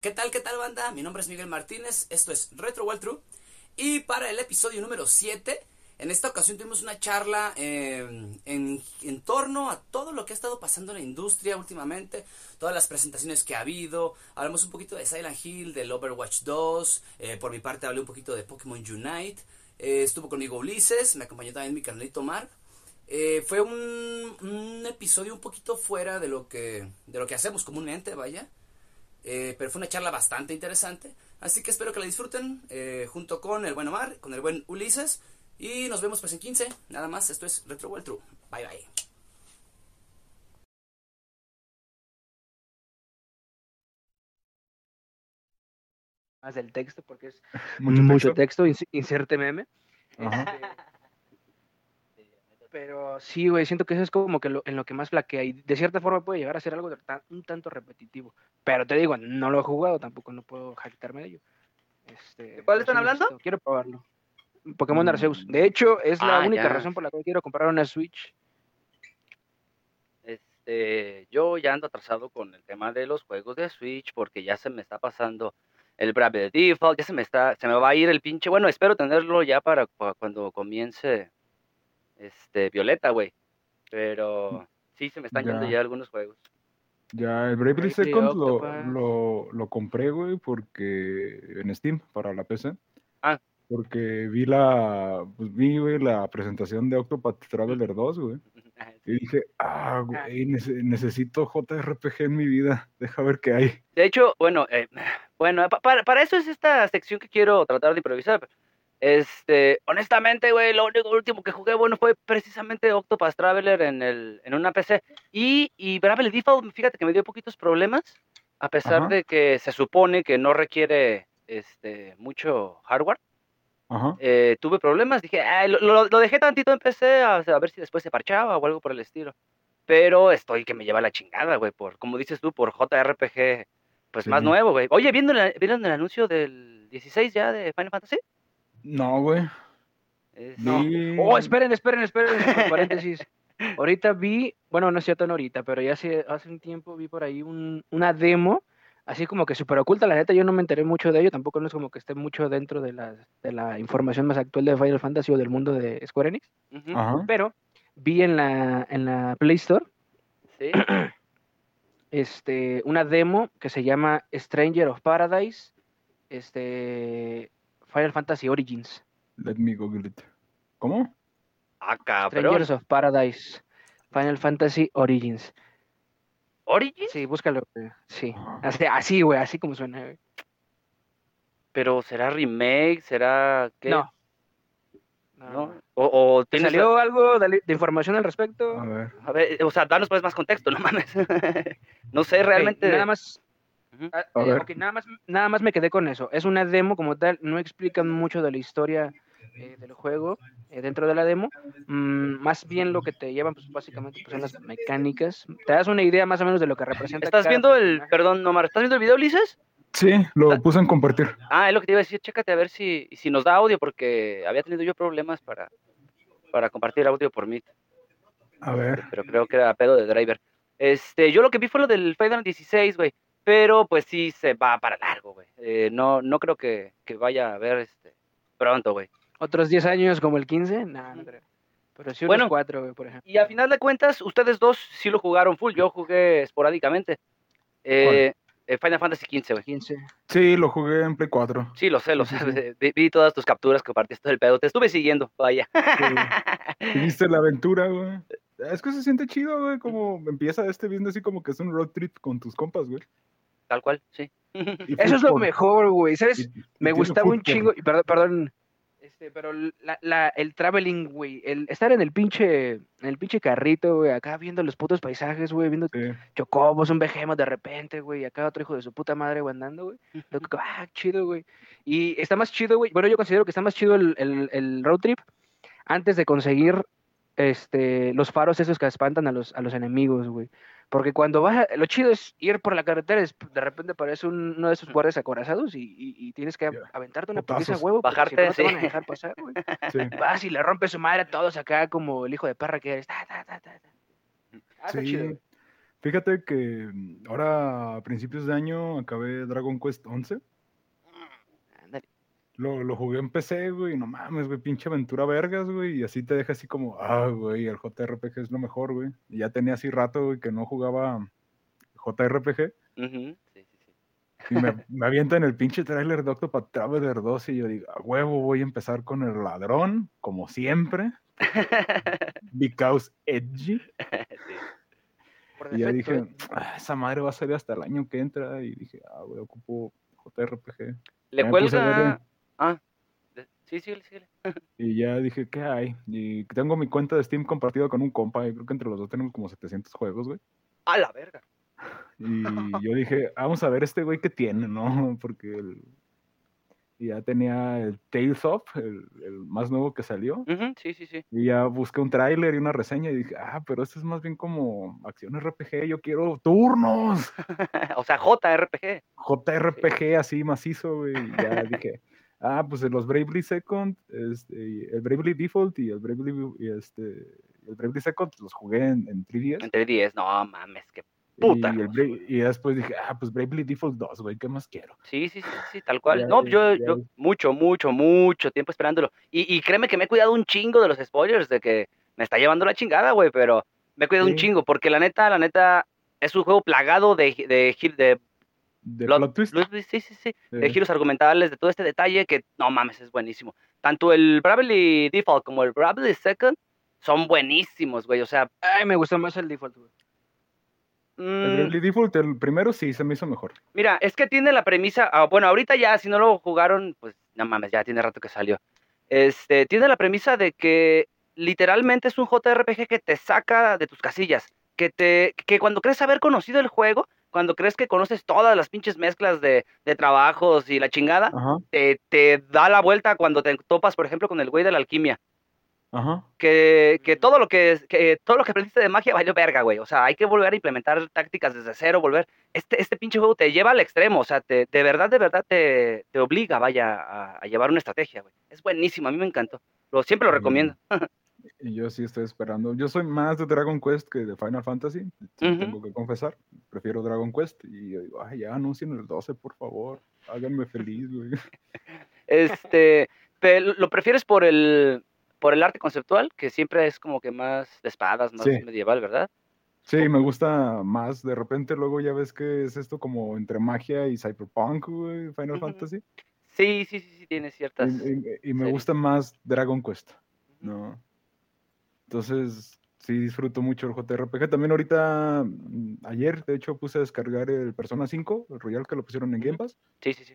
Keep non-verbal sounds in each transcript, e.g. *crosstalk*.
¿Qué tal, qué tal, banda? Mi nombre es Miguel Martínez, esto es Retro World True. Y para el episodio número 7, en esta ocasión tuvimos una charla eh, en, torno a todo lo que ha estado pasando en la industria últimamente, todas las presentaciones que ha habido. Hablamos un poquito de Silent Hill, del Overwatch 2. Eh, por mi parte, hablé un poquito de Pokémon Unite. Eh, estuvo conmigo Ulises, me acompañó también mi carnalito Mark. fue un, un, episodio un poquito fuera de lo que, de lo que hacemos comúnmente, vaya. Eh, pero fue una charla bastante interesante. Así que espero que la disfruten eh, junto con el buen Omar, con el buen Ulises. Y nos vemos pues en 15. Nada más, esto es Retro World True. Bye bye. Más del texto, porque es *laughs* mucho, texto, inserte meme. Pero sí, güey, siento que eso es como que en lo que más flaquea y de cierta forma puede llegar a ser algo un tanto repetitivo. Pero te digo, no lo he jugado, tampoco no puedo jactarme de ello. Este, ¿Cuál están hablando? quiero probarlo. Pokémon mm. Arceus. De hecho, es la ah, única razón por la que quiero comprar una Switch. Este, yo ya ando atrasado con el tema de los juegos de Switch porque ya se me está pasando el Brave Default, ya se me está, se me va a ir el pinche, bueno, espero tenerlo ya para cuando comience este, Violeta, güey. Pero sí, se me están yendo ya algunos juegos. Ya, el Bravely Second lo, lo, compré, güey, porque en Steam, para la PC. Ah. Porque vi la, pues vi, güey, la presentación de Octopath Traveler 2, güey. *laughs* Ah, y dije, ah, ah. güey, necesito JRPG en mi vida. *laughs* Deja ver qué hay. De hecho, bueno, eh, *sighs* bueno, para, para eso es esta sección que quiero tratar de improvisar. Este, honestamente, güey, lo único último que jugué, bueno, fue precisamente Octopath Traveler en, el, en una PC. Y, y Bravely Default, fíjate que me dio poquitos problemas, a pesar de que se supone que no requiere este, mucho hardware. Eh, tuve problemas, dije, lo, lo, dejé tantito en PC a, ver si después se parchaba o algo por el estilo. Pero estoy que me lleva la chingada, güey, por, como dices tú, por JRPG, pues más nuevo, güey. Oye, ¿vieron, ¿vieron el anuncio del 16 ya de Final Fantasy? No, güey. No. Oh, esperen, esperen, esperen, paréntesis. ahorita vi, bueno, no es cierto, no ahorita, pero ya hace, hace un tiempo vi por ahí un, una demo, así como que súper oculta, la neta yo no me enteré mucho de ello, tampoco no es como que esté mucho dentro de la, de la información más actual de Final Fantasy o del mundo de Square Enix, pero vi en la, en la Play Store ¿Sí? *clears throat* este, una demo que se llama Stranger of Paradise, este, Final Fantasy Origins. Let me google it. ¿Cómo? Acá, ah, Strangers of Paradise. Final Fantasy Origins. ¿Origins? Sí, búscalo. Sí. Así, güey, así como suena, güey. Pero será remake, será qué? No. No. ¿O, o ¿Salió algo de, información al respecto? A ver. A ver, o sea, danos pues más contexto, no mames. *laughs* no sé, realmente. nada más Ah, eh, nada, más, nada más me quedé con eso. Es una demo como tal, no explican mucho de la historia eh, del juego eh, dentro de la demo. Mm, más bien lo que te llevan, pues básicamente pues, son las mecánicas. Te das una idea más o menos de lo que representa. ¿Estás viendo el, perdón, Nomar, ¿estás viendo el video, Ulises? Sí, lo puse en compartir. Ah, es lo que te iba a decir, chécate a ver si, si nos da audio, porque había tenido yo problemas para, para compartir audio por Meet. A ver. Pero creo que era pedo de driver. Este, yo lo que vi fue lo del Final 16, güey pero pues sí se va para largo, güey. Eh, no, no creo que, vaya a ver este pronto, güey. ¿Otros 10 años como el 15? No, no creo. Pero sí unos bueno, 4, güey, por ejemplo. Y a final de cuentas, ustedes dos sí lo jugaron full. Yo jugué esporádicamente. Eh, eh Final Fantasy 15, güey. 15. Sí, lo jugué en Play 4. Sí, lo sé, lo sé. *laughs* Vi, todas tus capturas que partiste del pedo. Te estuve siguiendo, vaya. Viste *laughs* la aventura, güey. Es que se siente chido, güey, como empieza este viendo así como que es un road trip con tus compas, güey. Tal cual, sí. Eso es lo mejor, güey. ¿Sabes? Me gustaba un chingo. Perdón, perdón. Este, pero la, la, el traveling, güey. El estar en el pinche, en el pinche carrito, güey. Acá viendo los putos paisajes, güey. Viendo chocobos, un vejemos de repente, güey. Acá otro hijo de su puta madre, güey, andando, güey. *laughs* ah, chido, güey. Y está más chido, güey. Bueno, yo considero que está más chido el, el, el road trip antes de conseguir este, los faros esos que espantan a los, a los enemigos, güey. Porque cuando vas, lo chido es ir por la carretera, es, de repente aparece uno de esos guardias acorazados y, y, tienes que aventarte una putiza huevo. Bajarte, no te van a dejar pasar, güey. Vas y le rompes su madre a todos acá como el hijo de perra que eres. Ta, ta, ta, ah, sí. chido, Fíjate que mm, ahora a principios de año acabé Dragon Quest 11. Lo, lo jugué en PC, güey, no mames, güey, pinche aventura vergas, güey, y así te deja así como, ah, güey, el JRPG es lo mejor, güey. Y ya tenía así rato, güey, que no jugaba JRPG, Sí, sí, sí. y me, me avientan el pinche tráiler de Octopath Traveler 2 y yo digo, a huevo, voy a empezar con el ladrón, como siempre, *laughs* because edgy. *laughs* Por Y ya dije, ¿eh? "Ah, esa madre va a salir hasta el año que entra. Y dije, ah, güey, ocupo JRPG. Le cuelga. Ah, sí, síguele, síguele. *laughs* Y ya dije, ¿qué hay? Y tengo mi cuenta de Steam compartida con un compa. Y creo que entre los dos tenemos como 700 juegos, güey. A la verga. *laughs* Y yo dije, "Ah, vamos a ver este güey que tiene, ¿no? *laughs* Porque el- y ya tenía el Tales of, el, el más nuevo que salió. Sí, sí, sí. Y ya busqué un tráiler y una reseña y dije, ah, pero este es más bien como acción RPG. Yo quiero turnos. o sea, JRPG. JRPG así macizo, güey. y Ya dije, ah, pues los Bravely Second, este, el Bravely Default y el Bravely, y este, el Bravely Second los jugué en, en 3DS. Entre 10. No mames, que Y, puta. el Bra- y después dije, ah, pues Bravely Default 2, güey, ¿qué más quiero? Sí, sí, sí, sí, tal cual. Ya, no, yo, ya. yo, mucho, mucho, mucho tiempo esperándolo. Y, y créeme que me he cuidado un chingo de los spoilers, de que me está llevando la chingada, güey, pero me he cuidado un chingo, porque la neta, la neta, es un juego plagado de, de, de, De Plot- plot twist. plot- sí, sí, sí, de eh, giros argumentales, de todo este detalle que, no mames, es buenísimo. Tanto el Bravely Default como el Bravely Second son buenísimos, güey, o sea, Ay, me gustó más el default, güey. el mm, Bravely Default, el primero sí se me hizo mejor. Mira, es que tiene la premisa, ah, bueno, ahorita ya, si no lo jugaron, pues no mames, ya tiene rato que salió. Este, tiene la premisa de que literalmente es un JRPG que te saca de tus casillas, que te, que cuando crees haber conocido el juego, cuando crees que conoces todas las pinches mezclas de, de trabajos y la chingada, te, te da la vuelta cuando te topas, por ejemplo, con el güey de la alquimia. ajá. Que, que todo lo que, que todo lo que aprendiste de magia valió verga, güey. O sea, hay que volver a implementar tácticas desde cero, volver. Este, este pinche juego te lleva al extremo, o sea, te, de verdad, de verdad te, te obliga, vaya, a, a llevar una estrategia, güey. Es buenísimo, a mí me encantó. Lo, siempre lo recomiendo. *laughs* Y yo sí estoy esperando. Yo soy más de Dragon Quest que de Final Fantasy, tengo que confesar. Prefiero Dragon Quest. Y yo digo, ay, ya anuncien el 12, por favor. Háganme feliz, güey. *laughs* Este, pero ¿lo prefieres por el, por el arte conceptual? Que siempre es como que más de espadas, más Sí. medieval, ¿verdad? Sí, me gusta más. De repente luego ya ves que es esto como entre magia y cyberpunk, güey, Final. Fantasy. Sí, sí, sí, sí, tiene ciertas... y- y me series. gusta más Dragon Quest. ¿no? Entonces, sí disfruto mucho el JRPG. También ahorita, mm, ayer, de hecho, puse a descargar el Persona 5, el Royal que lo pusieron en. Game Pass. Sí, sí, sí.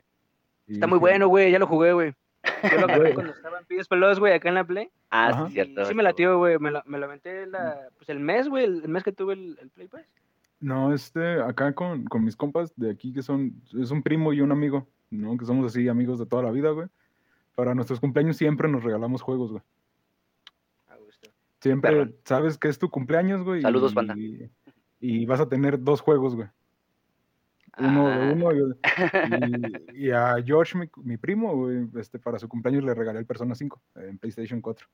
y Está muy bueno, güey. Ya lo jugué, güey. *laughs* Yo lo jugué cuando estaba en PS Plus, güey, acá en la Play. Ah, Ajá. sí, cierto. sí me latió, güey. Me lo, me lo aventé la, pues el mes, güey. El, el mes que tuve el, el Play Pass. No, este, acá con, con mis compas de aquí, que son, es un primo y un amigo, ¿no? Que somos así amigos de toda la vida, güey. Para nuestros cumpleaños siempre nos regalamos juegos, güey. Siempre sabes que es tu cumpleaños, güey. Saludos, y, banda. Y vas a tener dos juegos, güey. Uno Ah. de uno y, *laughs* y- y a George, mi, mi primo, güey, este, para su cumpleaños le regalé el Persona 5 en PlayStation 4.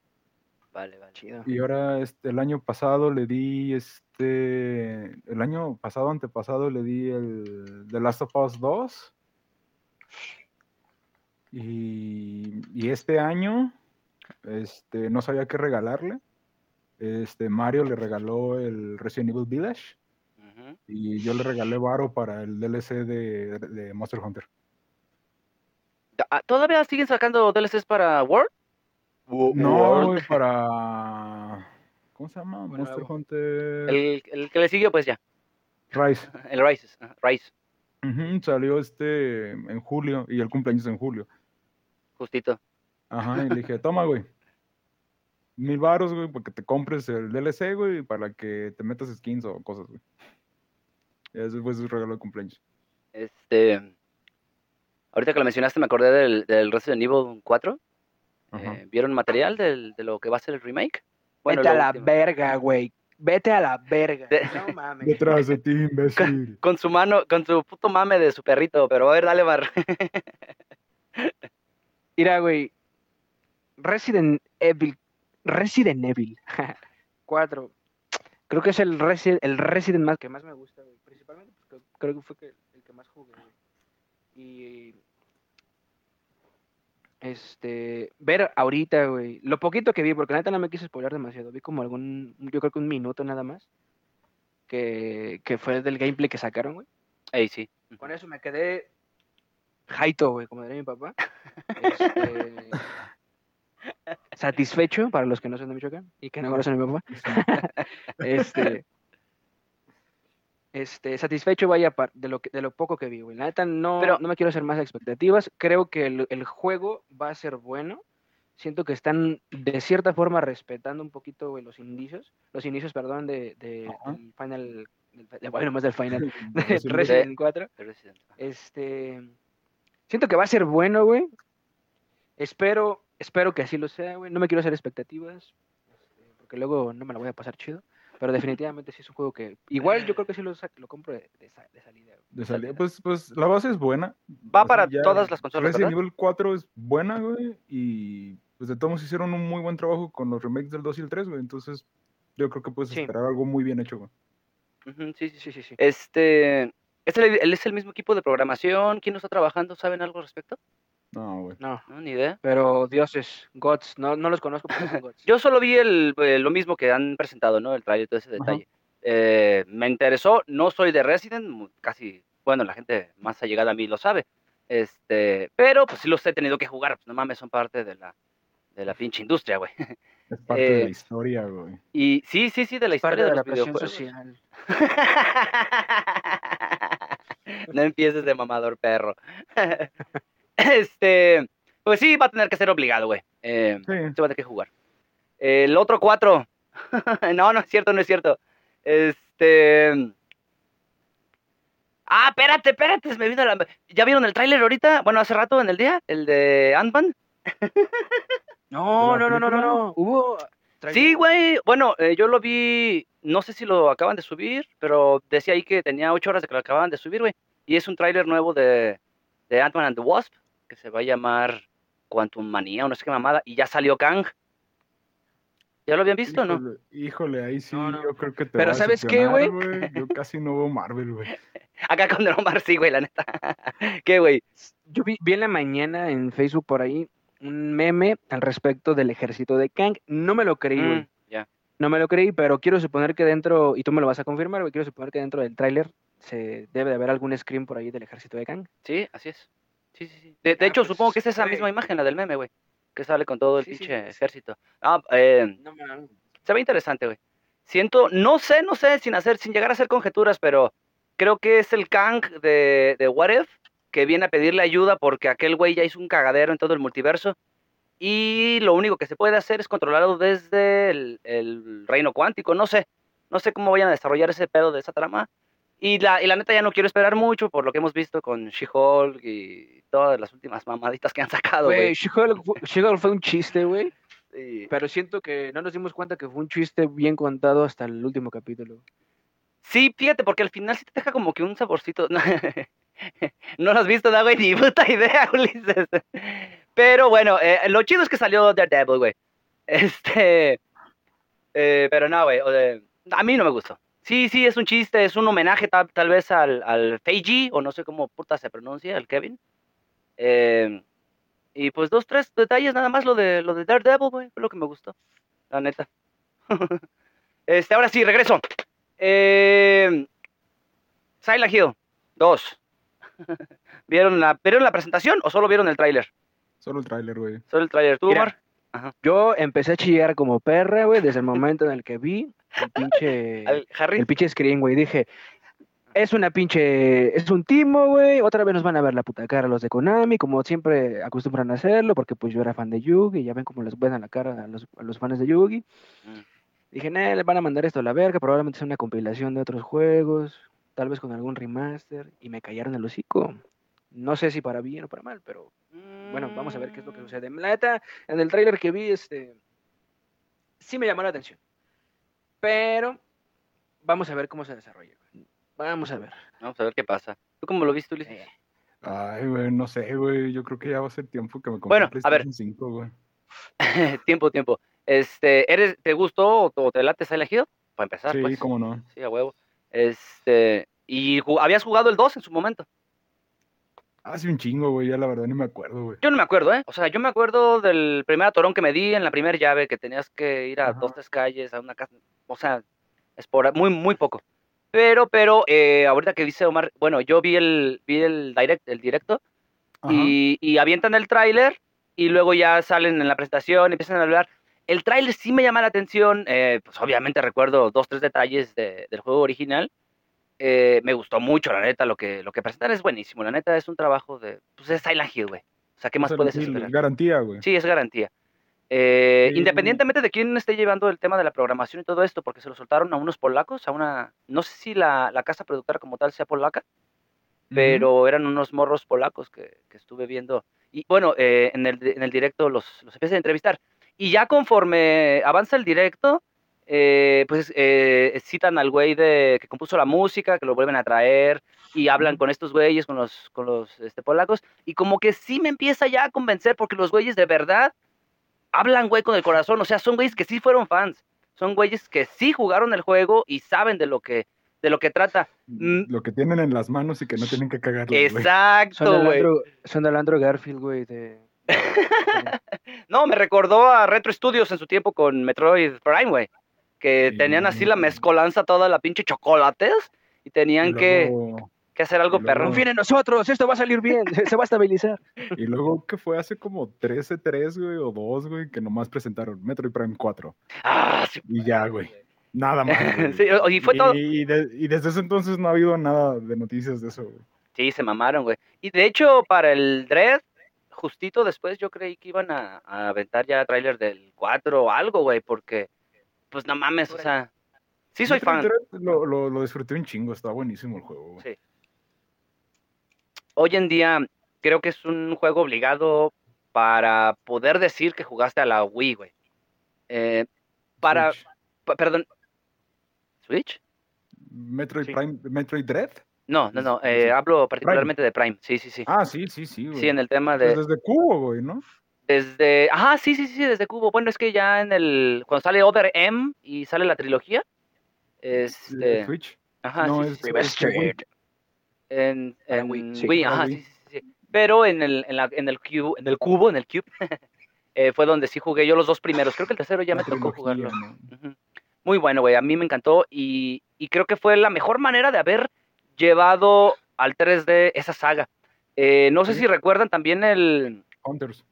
Vale, vale. Chido. Y ahora, este, el año pasado le di, este, el año pasado, antepasado, le di el The Last of Us 2. Y, y este año, este, no sabía qué regalarle. Este, Mario le regaló el Resident Evil Village y yo le regalé Varo para el DLC de, de Monster Hunter. Ah, ¿Todavía siguen sacando DLCs para World? No, güey, para... ¿Cómo se llama? Bueno, Monster. Hunter El, el que le siguió, pues ya. Rise. *laughs* El Rises. ajá, Rise, Ujú, salió este en julio y el cumpleaños en julio. justito. Ajá, y le dije, toma, güey. Mil varos, güey, porque te compres el DLC, güey, para que te metas skins o cosas, güey. Ese fue su regalo de cumpleaños. Este. Ahorita que lo mencionaste, me acordé del, del Resident Evil 4. Ajá. Eh, ¿Vieron material del- de lo que va a ser el remake? Vete lo a la último. verga, güey. Vete a la verga. De- No *laughs* mames. Detrás de ti, imbécil. Con su mano, con su puto mame de su perrito, pero a ver, dale, Bar. *laughs* Mira, güey. Resident Evil. Resident Evil *laughs* 4. Creo que es el Resident, el Resident más que más me gusta, güey. Principalmente porque creo que fue que- el que más jugué, güey. Y. Este. Ver ahorita, güey. Lo poquito que vi, porque neta no me quise spoiler demasiado. Vi como algún. Yo creo que un minuto nada más. Que, que fue del gameplay que sacaron, güey. Ey, sí. Con eso me quedé. Jaito, güey, como diría mi papá. *laughs* Este, satisfecho, para los que no son de Michoacán y que no conocen a mi papá. *laughs* este, este, satisfecho vaya de lo, que, de lo poco que vi, güey. La neta no, Pero- no me quiero hacer más expectativas. Creo que el, el juego va a ser bueno. Siento que están de cierta forma respetando un poquito güey, los inicios, los inicios, perdón, de, del Final, del, bueno, más del Final, *laughs* de Resident Evil. Resident 4. de Resident. Este. Siento que va a ser bueno, güey. Espero, espero que así lo sea, güey. No me quiero hacer expectativas. este, porque luego no me la voy a pasar chido. Pero definitivamente sí es un juego que. Igual yo creo que sí lo, compro de, de de salida. güey. De salida, pues, pues la base es buena. Va para todas las consolas, Resident ¿verdad? Evil 4 es buena, güey. Y pues de todos hicieron un muy buen trabajo con los remakes del 2 y el 3, güey. Entonces yo creo que puedes Sí. esperar algo muy bien hecho, güey. Ujú, sí, sí, sí. Sí. Este. ¿Es el, él es el mismo equipo de programación? ¿Quién lo está trabajando? ¿Saben algo al respecto? No, güey. No, No, ni idea. pero dioses, gods, no, no los conozco, pero son gods. *laughs* Yo solo vi el, eh, lo mismo que han presentado, ¿no? El trailer, todo ese detalle. Eh, me interesó, no soy de Resident, casi, bueno, la gente más allegada a mí lo sabe. Este, pero pues sí los he tenido que jugar, pues no mames, son parte de la, de la pinche industria, güey. Es parte de *laughs* Eh, la historia, güey. Y sí, sí, sí, de la Parte historia de de, la los presión videojuegos. social. *laughs* no empieces de mamador perro. *laughs* este, pues sí, va a tener que ser obligado, güey. Eh, Sí. se va a tener que jugar. El otro cuatro. *laughs* no, no es cierto, no es cierto. Este. Ah, espérate, espérate, se me vino la. ¿Ya vieron el tráiler ahorita? Bueno, hace rato en el día, el de Ant-Man. *laughs* No, ¿De la no, no, no, no, no. Hubo. Sí, güey. Bueno, eh, yo lo vi, no sé si lo acaban de subir, pero decía ahí que tenía ocho horas de que lo acababan de subir, güey. Y es un tráiler nuevo de, de Ant-Man and the Wasp, que se va a llamar Quantum Manía o no sé qué mamada, y ya salió Kang. ¿Ya lo habían visto o no? Híjole, ahí sí, No, no. yo creo que te Pero va a ¿sabes qué, güey? Yo casi no veo Marvel, güey. *laughs* Acá con el Omar sí, güey, la neta. *laughs* ¿Qué, güey? Yo vi, vi en la mañana en Facebook por ahí un meme al respecto del ejército de Kang. No me lo creí, güey. Mm, ya. No me lo creí, pero quiero suponer que dentro, y tú me lo vas a confirmar, güey, quiero suponer que dentro del tráiler se debe de haber algún screen por ahí del ejército de Kang. Sí, así es. Sí, sí, sí. De, de Ah, hecho, pues, supongo que es esa güey. misma imagen, la del meme, güey. Que sale con todo el Sí, pinche sí, ejército. Ah, eh, No mames. se ve interesante, güey. Siento, no sé, no sé, sin hacer, sin llegar a hacer conjeturas, pero creo que es el Kang de, de What If que viene a pedirle ayuda porque aquel güey ya hizo un cagadero en todo el multiverso. Y lo único que se puede hacer es controlarlo desde el, el reino cuántico. No sé, no sé cómo vayan a desarrollar ese pedo de esa trama. Y la, y la neta ya no quiero esperar mucho por lo que hemos visto con She-Hulk y todas las últimas mamaditas que han sacado, Güey. She-Hulk fu- She-Hulk fue un chiste, güey. Pero siento que no nos dimos cuenta que fue un chiste bien contado hasta el último capítulo. Sí, fíjate, porque al final sí te deja como que un saborcito. *laughs* No, lo has visto, güey, ni puta idea, *laughs* Ulises. Pero bueno, eh, lo chido es que salió Daredevil, güey. Este. eh, pero no, güey. a mí no me gustó. Sí, sí, es un chiste, es un homenaje tal, tal vez al, al Feiji, o no sé cómo puta se pronuncia, al Kevin. Eh, y pues dos, tres detalles nada más, lo de, lo de Daredevil, güey, fue lo que me gustó. La neta. *laughs* este, ahora sí, regreso. Eh, Silent Hill 2. *laughs* ¿Vieron la, ¿Vieron la presentación o solo vieron el tráiler? Solo el tráiler, güey. Solo el tráiler. ¿Tú, Mira. Yo empecé a chillar como perra, güey, desde el *laughs* momento en el que vi el pinche, Al- Harry. el pinche screen, güey. Dije, es una pinche, es un timo, güey. Otra vez nos van a ver la puta cara los de Konami, como siempre acostumbran a hacerlo, porque pues yo era fan de Yugi, y ya ven cómo les ven a la cara a los, a los fans de Yugi. Mm. Dije, nah, les van a mandar esto a la verga, probablemente sea una compilación de otros juegos, tal vez con algún remaster, y me callaron el hocico. No sé si para bien o para mal, pero bueno, vamos a ver qué es lo que Mm. sucede. La neta, en el tráiler que vi, este, sí me llamó la atención. Pero vamos a ver cómo se desarrolla. Vamos a ver. Vamos a ver qué pasa. ¿Tú cómo lo viste, Ulises? Eh, Ay, güey, no sé, güey. Yo creo que ya va a ser tiempo que me compre Bueno, a ver. PlayStation 5, güey. *laughs* tiempo, tiempo. Este, ¿eres, ¿Te gustó o te- late Silent Hill? para empezar. Sí, pues. cómo no. Sí, a huevo. Este, y habías jugado el 2 en su momento. Hace un chingo, güey, ya la verdad ni me acuerdo, güey. Yo no me acuerdo, ¿eh? O sea, yo me acuerdo del primer atorón que me di en la primera llave, que tenías que ir a Ajá. dos, tres calles, a una casa. O sea, es por muy, muy poco. Pero, pero, eh, ahorita que dice Omar, bueno, yo vi el, vi el direct, el directo, y, y avientan el tráiler, y luego ya salen en la presentación, empiezan a hablar. El tráiler sí me llama la atención, eh, pues obviamente recuerdo dos, tres detalles de- del juego original. Eh, me gustó mucho, la neta, lo que, lo que presentan es buenísimo. La neta es un trabajo de, pues es Silent Hill, güey. O sea, ¿qué más puedes esperar? Garantía, güey. Sí, es garantía. Eh, Sí. Independientemente de quién esté llevando el tema de la programación y todo esto, porque se lo soltaron a unos polacos, a una, no sé si la, la casa productora como tal sea polaca, pero eran unos morros polacos que, que estuve viendo. Y bueno, eh, en, el, en el directo los, los empecé a entrevistar. Y ya conforme avanza el directo, eh, pues eh, citan al güey de, que compuso la música, que lo vuelven a traer, y hablan con estos güeyes, con los, con los este, polacos, y como que sí me empieza ya a convencer, porque los güeyes de verdad hablan, güey, con el corazón, o sea, son güeyes que sí fueron fans, son güeyes que sí jugaron el juego y saben de lo que, de lo que trata. Mm. Lo que tienen en las manos y que no tienen que cagarlo, Exacto, güey. Son el Andrew Garfield, güey, de... *laughs* No, me recordó a Retro Studios en su tiempo con Metroid Prime, güey. Que Sí. tenían así la mezcolanza, toda la pinche chocolates. Y tenían Y que, luego- que hacer algo y luego- perrón. Confíen en nosotros, esto va a salir bien, se, *laughs* se va a estabilizar. Y luego que fue hace como 13-3, güey, o 2, güey, que nomás presentaron Metroid Prime 4. Ah, sí. Y ya, güey. Nada más. güey. *laughs* Sí, y fue todo. Y, de- y desde ese entonces no ha habido nada de noticias de eso, güey. Sí, se mamaron, güey. Y de hecho, para el Dread, justito después yo creí que iban a, a aventar ya tráiler del 4 o algo, güey, porque, pues no mames, o sea, sí soy fan. Lo, lo, lo disfruté un chingo, está buenísimo el juego, güey. Sí. Hoy en día creo que es un juego obligado para poder decir que jugaste a la Wii, güey. Eh, para, pa- perdón, ¿Switch? Metroid Sí. Prime, Metroid Dread. No, no, no, eh, hablo particularmente de Prime, sí, sí, sí. Ah, sí, sí, sí, güey. Sí, en el tema Pues de... desde Cubo, güey, ¿no? Desde. Ajá, sí, sí, sí, desde Cubo. Bueno, es que ya en el. Cuando sale Other M y sale la trilogía. Este. Switch. Ajá, no, sí, es- sí, Remastered. En, Para en Wii, sí, Wii, para ajá, Wii. sí, sí, sí. Pero en el, en la, en el cubo, en el cubo, en el cube, *laughs* eh, fue donde sí jugué yo los dos primeros. Creo que el tercero ya La me tocó jugarlo. Muy bueno, güey. A mí me encantó y, y creo que fue la mejor manera de haber llevado al 3D esa saga. Eh, no sé Sí. si recuerdan también el. Hunters.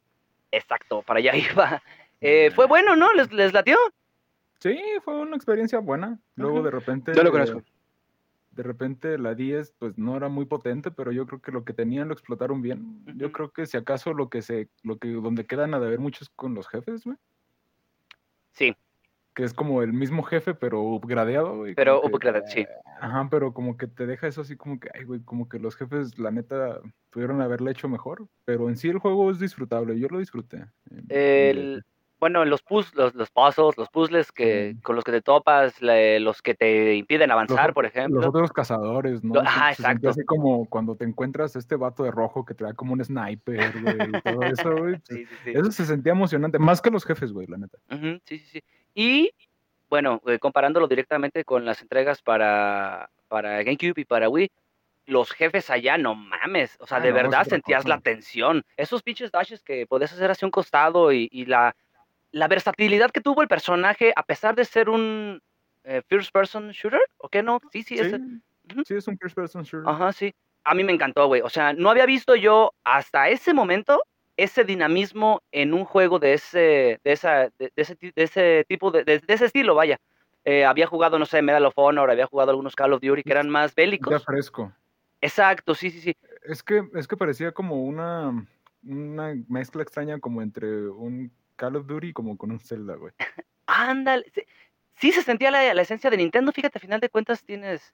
Exacto, para allá *laughs* iba. Eh, fue bueno, ¿no? ¿Les, les latió? Sí, fue una experiencia buena. Luego de repente. Yo lo conozco. De repente la 10 pues no era muy potente, pero yo creo que lo que tenían lo explotaron bien. Yo creo que si acaso lo que se, lo que donde quedan a deber muchos con los jefes, güey. Sí, Que es como el mismo jefe, pero upgradeado, güey. pero upgraded, sí. Ajá, pero como que te deja eso así como que, ay, güey, como que los jefes, la neta, pudieron haberle hecho mejor. Pero en sí el juego es disfrutable, yo lo disfruté. El, bueno, los, puz, los, los puzzles, los puzzles que, Sí. con los que te topas, los que te impiden avanzar, Los- por ejemplo. Los otros cazadores, ¿no? Lo- Se- ajá, se sentía exacto. Así como cuando te encuentras este vato de rojo que te da como un sniper, güey, y todo eso, güey. pues, Sí. Eso se sentía emocionante, más que los jefes, güey, la neta. Sí, sí, sí. Y, bueno, eh, comparándolo directamente con las entregas para, para GameCube y para Wii, los jefes allá, no mames. O sea, Ah, de no, verdad sentías la tensión. Esos pinches dashes que podías hacer hacia un costado y, y la, la versatilidad que tuvo el personaje, a pesar de ser un eh, first person shooter, ¿o qué no? Sí, sí, Sí, es, sí, es un first person shooter. Ajá, sí. A mí me encantó, güey. O sea, no había visto yo hasta ese momento ese dinamismo en un juego de ese, de esa, de, ese, de ese tipo, de, de- ese estilo, vaya. Eh, había jugado, no sé, Medal of Honor, había jugado algunos Call of Duty que eran más Ya bélicos. fresco. Exacto, sí, sí, sí. Es que, es que parecía como una, una mezcla extraña como entre un Call of Duty como con un Zelda, güey. *laughs* Ándale. Sí, sí se sentía la, la esencia de Nintendo, fíjate, a final de cuentas tienes...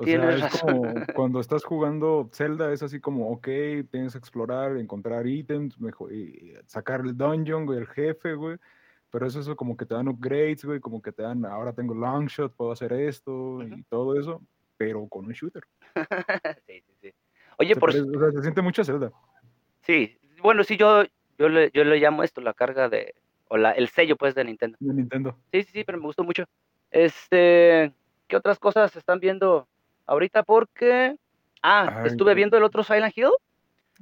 O Tienes sea, es razón. como *laughs* cuando estás jugando Zelda, es así como, ok, tienes que explorar, encontrar ítems, mejor, y sacar el dungeon, güey, el jefe, güey. Pero eso, eso como que te dan upgrades, güey, como que te dan, ahora tengo longshot, puedo hacer esto y todo eso, pero con un shooter. *laughs* sí, sí, sí. Oye, Se por... parece- o sea, se siente mucho a Zelda. Sí, bueno, sí, yo, yo, le, yo le llamo esto la carga de... O la, el sello, pues, de Nintendo. de Nintendo. Sí, sí, sí, pero me gustó mucho. Este, ¿qué otras cosas están viendo ahorita? Porque, ah, Ay, estuve viendo el otro Silent Hill.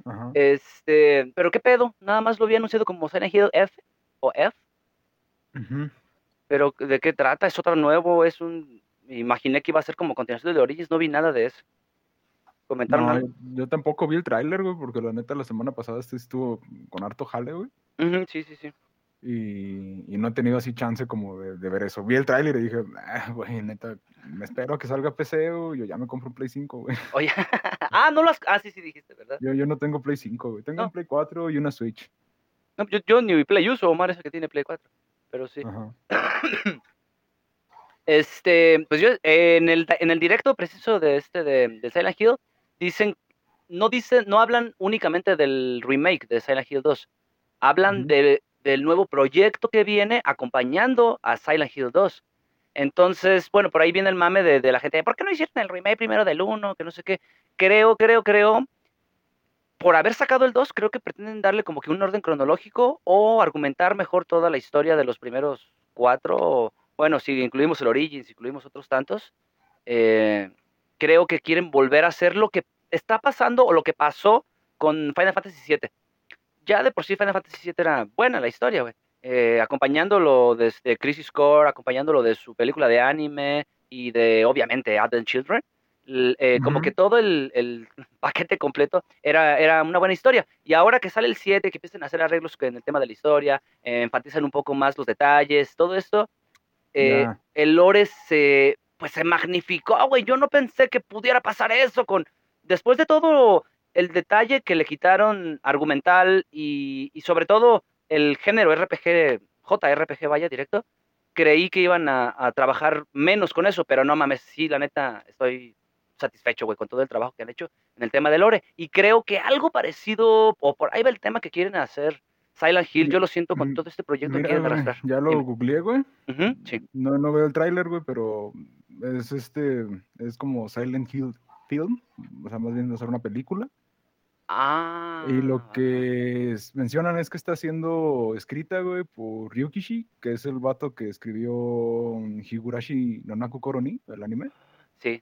Ajá. Este, pero qué pedo, nada más lo había anunciado como Silent Hill F o F, Ujú. pero ¿de qué trata? ¿Es otro nuevo? ¿Es un...? me Imaginé que iba a ser como continuación de Origins, no vi nada de eso. ¿Comentaron No, algo? yo, tampoco vi el tráiler, güey, porque la neta la semana pasada este estuvo con harto jale, güey. Ujú, sí, sí, sí. Y, y no he tenido así chance como de, de ver eso. Vi el tráiler y dije, ah, güey, neta, me espero a que salga PC o yo ya me compro un Play 5, güey. *laughs* Oye, *laughs* ah, no lo has... Ah, sí, sí, dijiste, ¿verdad? Yo, yo no tengo Play 5, güey. Tengo No. un Play 4 y una Switch. No, yo, yo ni Play uso, Omar es el que tiene Play 4, pero sí. Ajá. *coughs* Este, pues yo eh, en el, en el directo preciso de este de, de Silent Hill dicen, no dicen, no hablan únicamente del remake de Silent Hill 2, hablan Ujú. de- del nuevo proyecto que viene acompañando a Silent Hill 2. Entonces, bueno, por ahí viene el mame de, la gente, ¿por qué no hicieron el remake primero del 1? Que no sé qué. Creo, creo, creo, por haber sacado el 2, creo que pretenden darle como que un orden cronológico o argumentar mejor toda la historia de los primeros cuatro. bueno, si incluimos el Origins, si incluimos otros tantos, eh, creo que quieren volver a hacer lo que está pasando o lo que pasó con Final Fantasy VII. Ya de por sí Final Fantasy VII era buena la historia, güey. Eh, acompañándolo desde Crisis Core, acompañándolo de su película de anime y de, obviamente, Advent Children. Eh, Como Ujú. que todo el, el *laughs* paquete completo era, era una buena historia. Y ahora que sale el 7, que empiezan a hacer arreglos en el tema de la historia, eh, enfatizan un poco más los detalles, todo esto, Ya. el lore se, pues, se magnificó, güey. Yo no pensé que pudiera pasar eso con, después de todo el detalle que le quitaron argumental y, y sobre todo el género RPG, JRPG, vaya, directo, creí que iban a, a trabajar menos con eso, pero no mames, sí, la neta, estoy satisfecho, güey, con todo el trabajo que han hecho en el tema de lore. Y creo que algo parecido, o por ahí va el tema que quieren hacer Silent Hill, yo lo siento con Mm, todo este proyecto que quieren arrastrar. ya lo Dime. googleé, güey. Sí. No, no veo el tráiler, güey, pero es este, es como Silent Hill Film, o sea, más bien hacer una película. Ah. Y lo ajá. que es- mencionan es que está siendo escrita, güey, por Ryukishi, que es el vato que escribió Higurashi no Naku Koroni, el anime. Sí,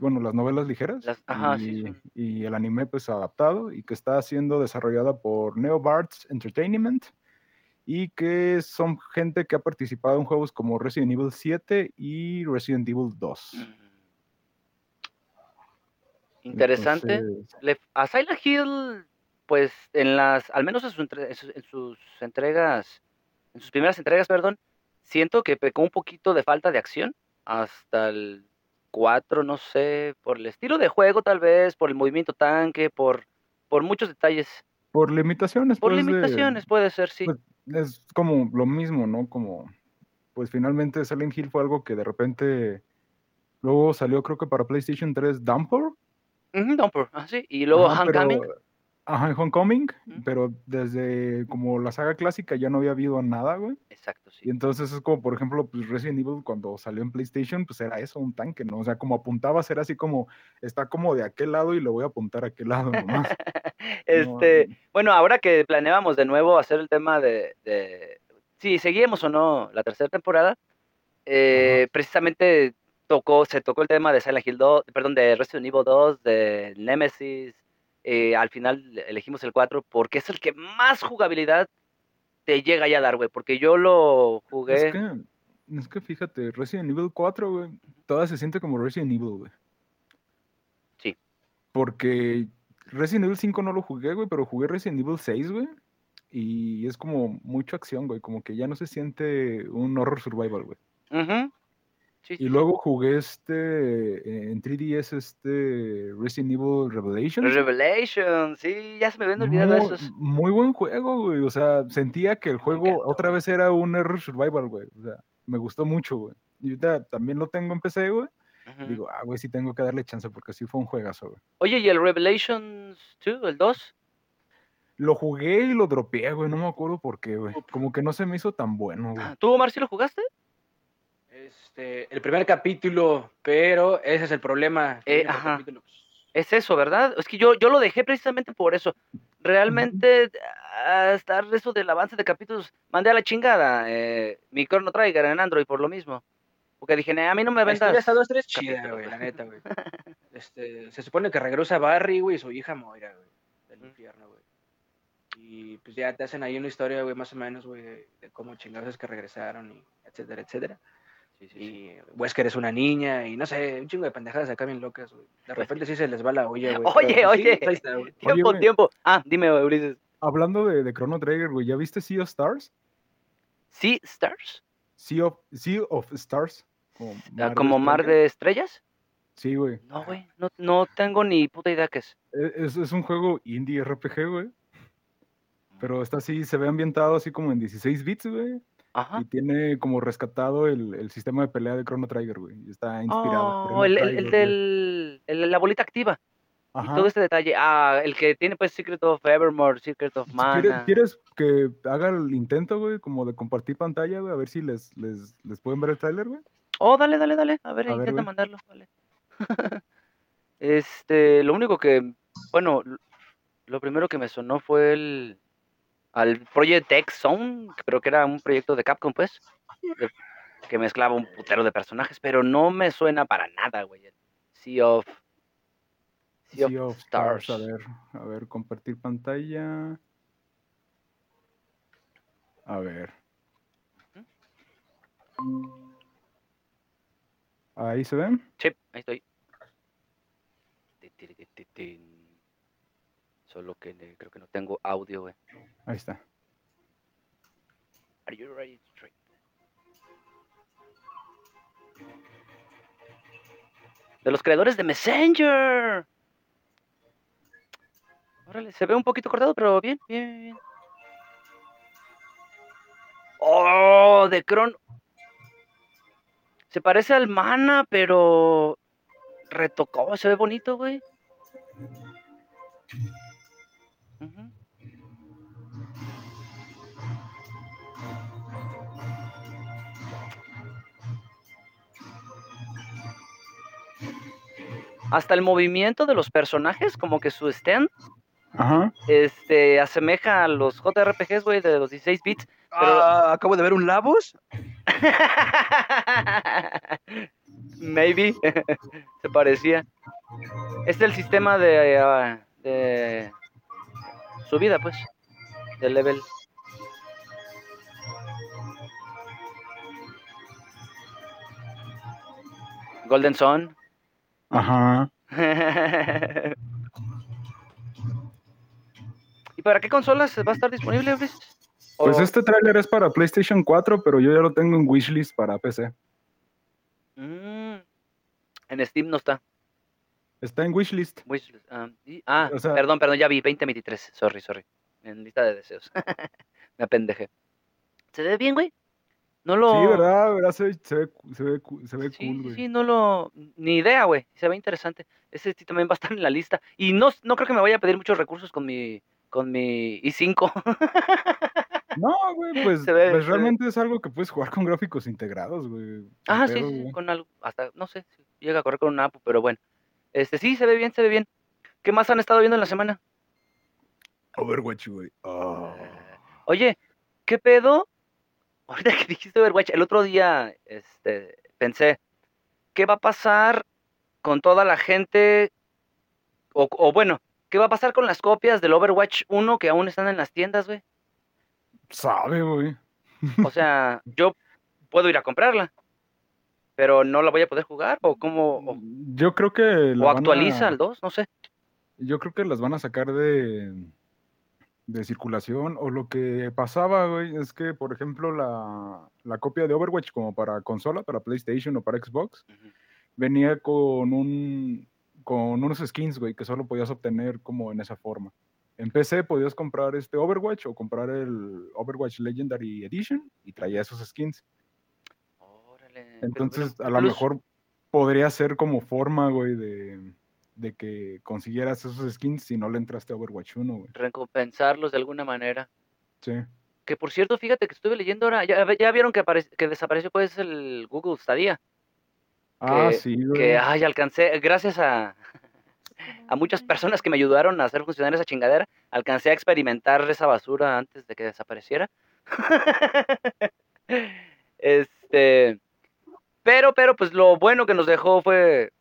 bueno, las novelas ligeras. Las- ajá, y, sí, sí. y el anime, pues, adaptado, y que está siendo desarrollada por Neobards Entertainment, y que son gente que ha participado en juegos como Resident Evil 7 y Resident Evil 2. Mm. Interesante. Entonces, a Silent Hill, pues en las, al menos en, sus, en sus entregas, en sus primeras entregas, perdón, siento que pecó un poquito de falta de acción hasta el 4, no sé, por el estilo de juego tal vez, por el movimiento tanque, por, por muchos detalles, por limitaciones, por pues, de- limitaciones puede ser, sí. pues, es como lo mismo, ¿no? Como, pues finalmente Silent Hill fue algo que de repente luego salió creo que para PlayStation 3 Downpour. Dumper, ah, Y luego Ajá, pero- Homecoming, Ajá, Homecoming, pero desde como la saga clásica ya no había habido nada, güey. exacto, Y sí. entonces es como, por ejemplo, pues Resident Evil cuando salió en PlayStation, pues era eso, un tanque, ¿no? O sea, como apuntabas, era así como, está como de aquel lado y le voy a apuntar a aquel lado nomás. *laughs* Este, No, Bueno, ahora que planeábamos de nuevo hacer el tema de, de si seguíamos o no la tercera temporada, eh, precisamente tocó, se tocó el tema de Silent Hill 2, perdón, de Resident Evil 2, de Nemesis, eh, al final elegimos el 4 porque es el que más jugabilidad te llega ya a dar, güey, porque yo lo jugué, Es que, es que fíjate, Resident Evil 4, güey, toda se siente como Resident Evil, güey. Sí. Porque Resident Evil 5 no lo jugué, güey, pero jugué Resident Evil 6, güey. Y es como mucha acción, güey, como que ya no se siente un horror survival, güey. Ujú. Sí, Y luego jugué este, en 3DS, este Resident Evil Revelations. Revelation, sí, ya se me habían olvidado Muy, esos. muy buen juego, güey. O sea, sentía que el juego otra vez era un error survival, güey. O sea, me gustó mucho, güey. Y ahorita también lo tengo en PC, güey. Digo, ah, güey, sí tengo que darle chance porque sí fue un juegazo, güey. Oye, ¿y el Revelations 2, el 2? Lo jugué y lo dropeé, güey. No me acuerdo por qué, güey. Como que no se me hizo tan bueno, güey. ¿Tú, Omar, sí lo jugaste? Este, el primer capítulo, pero ese es el problema. Eh, ajá. pues, Es eso, ¿verdad? Es que yo, yo lo dejé precisamente por eso. Realmente, hasta eso del avance de capítulos, mandé a la chingada eh, mi Chrono Trigger en Android por lo mismo. Porque dije, "Nah, a mí no me La vendas. está dos, tres chida, güey, la neta, güey. *laughs* Este, se supone que regresa Barry, güey, y su hija Moira, güey, del infierno, güey. Y pues ya te hacen ahí una historia, güey, más o menos, güey, de, de cómo chingados es que regresaron, y etcétera, etcétera. Sí, sí, sí. Y Wesker es una niña, y no sé, un chingo de pendejadas acá bien locas, güey. De repente sí se les va la olla, güey. Pues Oye, pero, pues, sí, oye. ahí está, güey. Tiempo, güey. tiempo. Ah, dime, Ulises. Hablando de, de Chrono Trigger, güey, ¿ya viste Sea of Stars? ¿Sí, Stars? Sea of, sea of Stars. Como Ah, de ¿Como mar estrellas. de estrellas? Sí, güey. No, güey. No, no tengo ni puta idea qué es. E- Es, es un juego indie RPG, güey. Pero está así, se ve ambientado así como en 16 bits, güey. Ajá. Y tiene como rescatado el, el sistema de pelea de Chrono Trigger, güey. y Está inspirado. Oh, el, Trigger, el del. el- la bolita activa. Y Ajá. todo este detalle. Ah, el que tiene pues Secret of Evermore, Secret of Si ¿Quieres, Mana. quieres que haga el intento, güey, como de compartir pantalla, güey? A ver si les, les, les pueden ver el tráiler, güey. Oh, dale, dale, dale. A ver, A intenta mandarlo. Vale. *laughs* este, lo único que. Bueno, lo primero que me sonó fue el. Al Project X Zone, pero que era un proyecto de Capcom, pues. de- que mezclaba un putero de personajes, pero no me suena para nada, güey. Sea of. Sea, Sea of of Stars. A ver, a ver, compartir pantalla. A ver. Ahí se ven. Sí, ahí estoy. Ti, tiri, ti, ti, tin. Solo que creo que no tengo audio, güey. Ahí está. Are you ready to trade? De los creadores de Messenger. Órale, se ve un poquito cortado, pero bien, bien, bien, bien. Oh, de Cron. Se parece al Mana, pero retocó, se ve bonito, güey. Hasta el movimiento de los personajes, como que su stand, este, asemeja a los JRPGs, güey, de los 16 bits. Pero- Ah, acabo de ver un Labos. *laughs* Maybe. *laughs* Se parecía. Este es el sistema de, ah, de subida, pues. De level. Golden Sun. Ajá. *laughs* ¿Y para qué consolas va a estar disponible, Ulises? Pues este tráiler es para PlayStation 4, pero yo ya lo tengo en wishlist para PC. Mm, en Steam no está. Está en wishlist. Wishlist, ah, y- ah, O sea- perdón, perdón, ya vi, 2023. Sorry, sorry. En lista de deseos. *laughs* Me apendejé. ¿Se ve bien, güey? No lo... Sí, ¿verdad? ¿verdad? Se, ve- se ve, se ve, se ve Sí, cool, sí, güey. sí, no lo... Ni idea, güey. Se ve interesante. Ese sí también va a estar en la lista. Y no, no creo que me vaya a pedir muchos recursos con mi, con mi i5. *laughs* No, güey, pues, ve- pues ve. realmente es algo que puedes jugar con gráficos integrados, güey. Ah, sí, sí, con algo, hasta, no sé, llega a correr con una app, pero bueno. Este, sí, se ve bien, se ve bien. ¿Qué más han estado viendo en la semana? Overwatch, güey. Ah. Oye, ¿qué pedo? *laughs* Ahorita que dijiste Overwatch, el otro día, este, pensé, ¿qué va a pasar con toda la gente? O, o bueno, ¿qué va a pasar con las copias del Overwatch 1 que aún están en las tiendas, güey? Sabe, güey. O sea, yo puedo ir a comprarla, pero no la voy a poder jugar, o cómo, o, Yo creo que. o actualiza a- al 2, no sé. Yo creo que las van a sacar de, de circulación. O lo que pasaba, güey, es que, por ejemplo, la, la copia de Overwatch, como para consola, para PlayStation o para Xbox, venía con un con unos skins, güey, que solo podías obtener como en esa forma. En PC podías comprar este Overwatch o comprar el Overwatch Legendary Edition y traía esos skins. Entonces, pero a lo mejor podría ser como forma, güey, de, de que consiguieras esos skins si no le entraste a Overwatch 1, güey. recompensarlos de alguna manera. Sí. Que por cierto, fíjate que estuve leyendo ahora, ya, ya vieron que, apare- que desapareció pues el Google Stadia. Ah, Que- sí, güey. Que, ay, alcancé, gracias a, a muchas personas que me ayudaron a hacer funcionar esa chingadera, alcancé a experimentar esa basura antes de que desapareciera. *laughs* este, Pero, pero, pues lo bueno que nos dejó fue,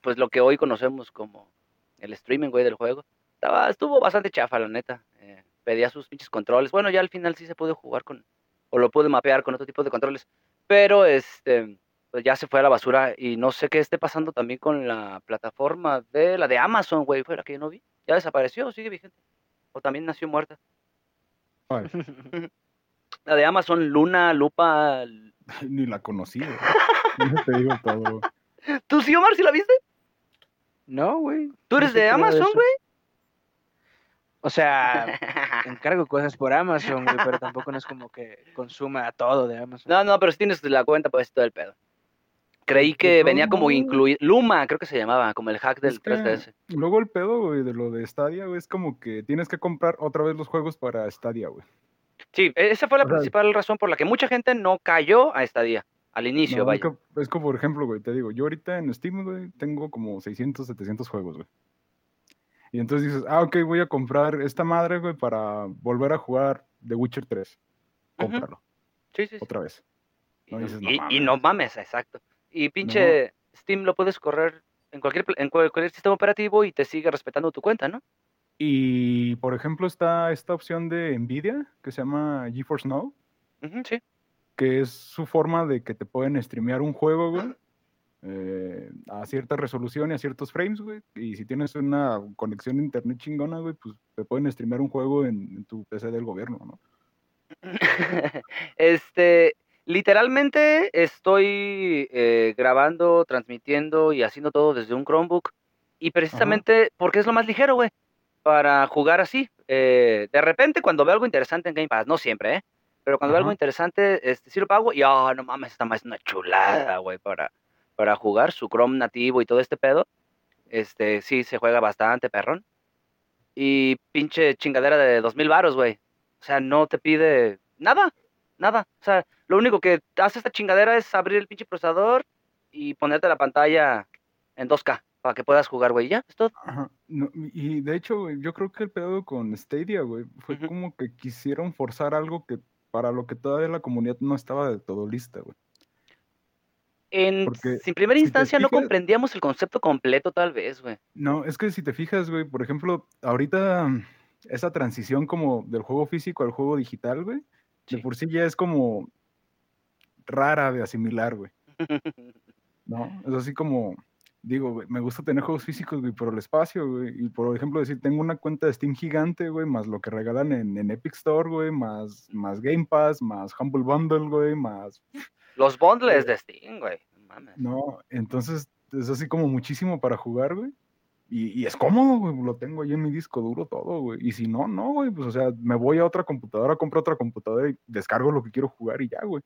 pues lo que hoy conocemos como el streaming, güey, del juego. Estaba, estuvo bastante chafa, la neta. Eh, pedía sus pinches controles. Bueno, ya al final sí se pudo jugar con, o lo pude mapear con otro tipo de controles. Pero, este, pues ya se fue a la basura y no sé qué esté pasando también con la plataforma de la de Amazon, güey, fue la que yo no vi. Ya desapareció, sigue vigente. O también nació muerta. *laughs* La de Amazon, Luna, Lupa. *laughs* Ni la conocí, *laughs* *laughs* Eso te digo todo. ¿Tú sí, Omar, sí la viste? No, güey. ¿Tú eres No sé de Amazon, güey? O sea, *laughs* encargo cosas por Amazon, güey, pero tampoco no es como que consuma todo de Amazon. No, no, pero si tienes la cuenta, pues todo el pedo. Creí que venía como incluir. Luma, creo que se llamaba, como el hack del Es que 3DS. Luego el pedo, güey, de lo de Stadia, güey, es como que tienes que comprar otra vez los juegos para Stadia, güey. Sí, esa fue la O sea- principal razón por la que mucha gente no cayó a esta día. Al inicio, No, vaya. es como, por ejemplo, güey, te digo, yo ahorita en Steam, güey, tengo como 600, 700 juegos, güey. Y entonces dices, ah, ok, voy a comprar esta madre, güey, para volver a jugar The Witcher 3. Ujú. Cómpralo, Sí, sí, sí. otra vez. Y No no, dices, no y- y mames. no mames, exacto. Y pinche Steam lo puedes correr en cualquier, en cualquier sistema operativo y te sigue respetando tu cuenta, ¿no? Y, por ejemplo, está esta opción de Nvidia, que se llama GeForce Now, sí. Que es su forma de que te pueden streamear un juego, güey, eh, a cierta resolución y a ciertos frames, güey. Y si tienes una conexión a internet chingona, güey, pues te pueden streamear un juego en, en tu PC del gobierno, ¿no? *laughs* este, literalmente estoy eh, grabando, transmitiendo y haciendo todo desde un Chromebook. Y precisamente porque es lo más ligero, güey, para jugar así. Eh, de repente, cuando veo algo interesante en Game Pass, no siempre, ¿eh? Pero cuando veo algo interesante, este, sí lo pago y, ah, no mames, esta más es una chulada, güey, para, para jugar su Chrome nativo y todo este pedo. Este, sí, se juega bastante, perrón. Y pinche chingadera de dos mil varos, güey. O sea, no te pide nada, nada. O sea, lo único que hace esta chingadera es abrir el pinche procesador y ponerte la pantalla en 2K para que puedas jugar, güey. Ya, es todo. Ajá. No, y de hecho, güey, yo creo que el pedo con Stadia, güey, fue Ujú. como que quisieron forzar algo que para lo que todavía la comunidad no estaba del todo lista, güey. En Porque sin primera si instancia no comprendíamos el concepto completo, tal vez, güey. No, es que si te fijas, güey, por ejemplo, ahorita mm, esa transición como del juego físico al juego digital, güey, de Sí. por sí ya es como rara de asimilar, güey, *laughs* ¿no? Es así como, digo, güey, me gusta tener juegos físicos, güey, por el espacio, güey, y por ejemplo decir, tengo una cuenta de Steam gigante, güey, más lo que regalan en, en Epic Store, güey, más, más Game Pass, más Humble Bundle, güey, más Los bundles de Steam, güey. Mames. No, entonces es así como muchísimo para jugar, güey. Y, y es cómodo, güey. Lo tengo ahí en mi disco duro todo, güey. Y si no, no, güey. Pues o sea, me voy a otra computadora, compro otra computadora y descargo lo que quiero jugar y ya, güey.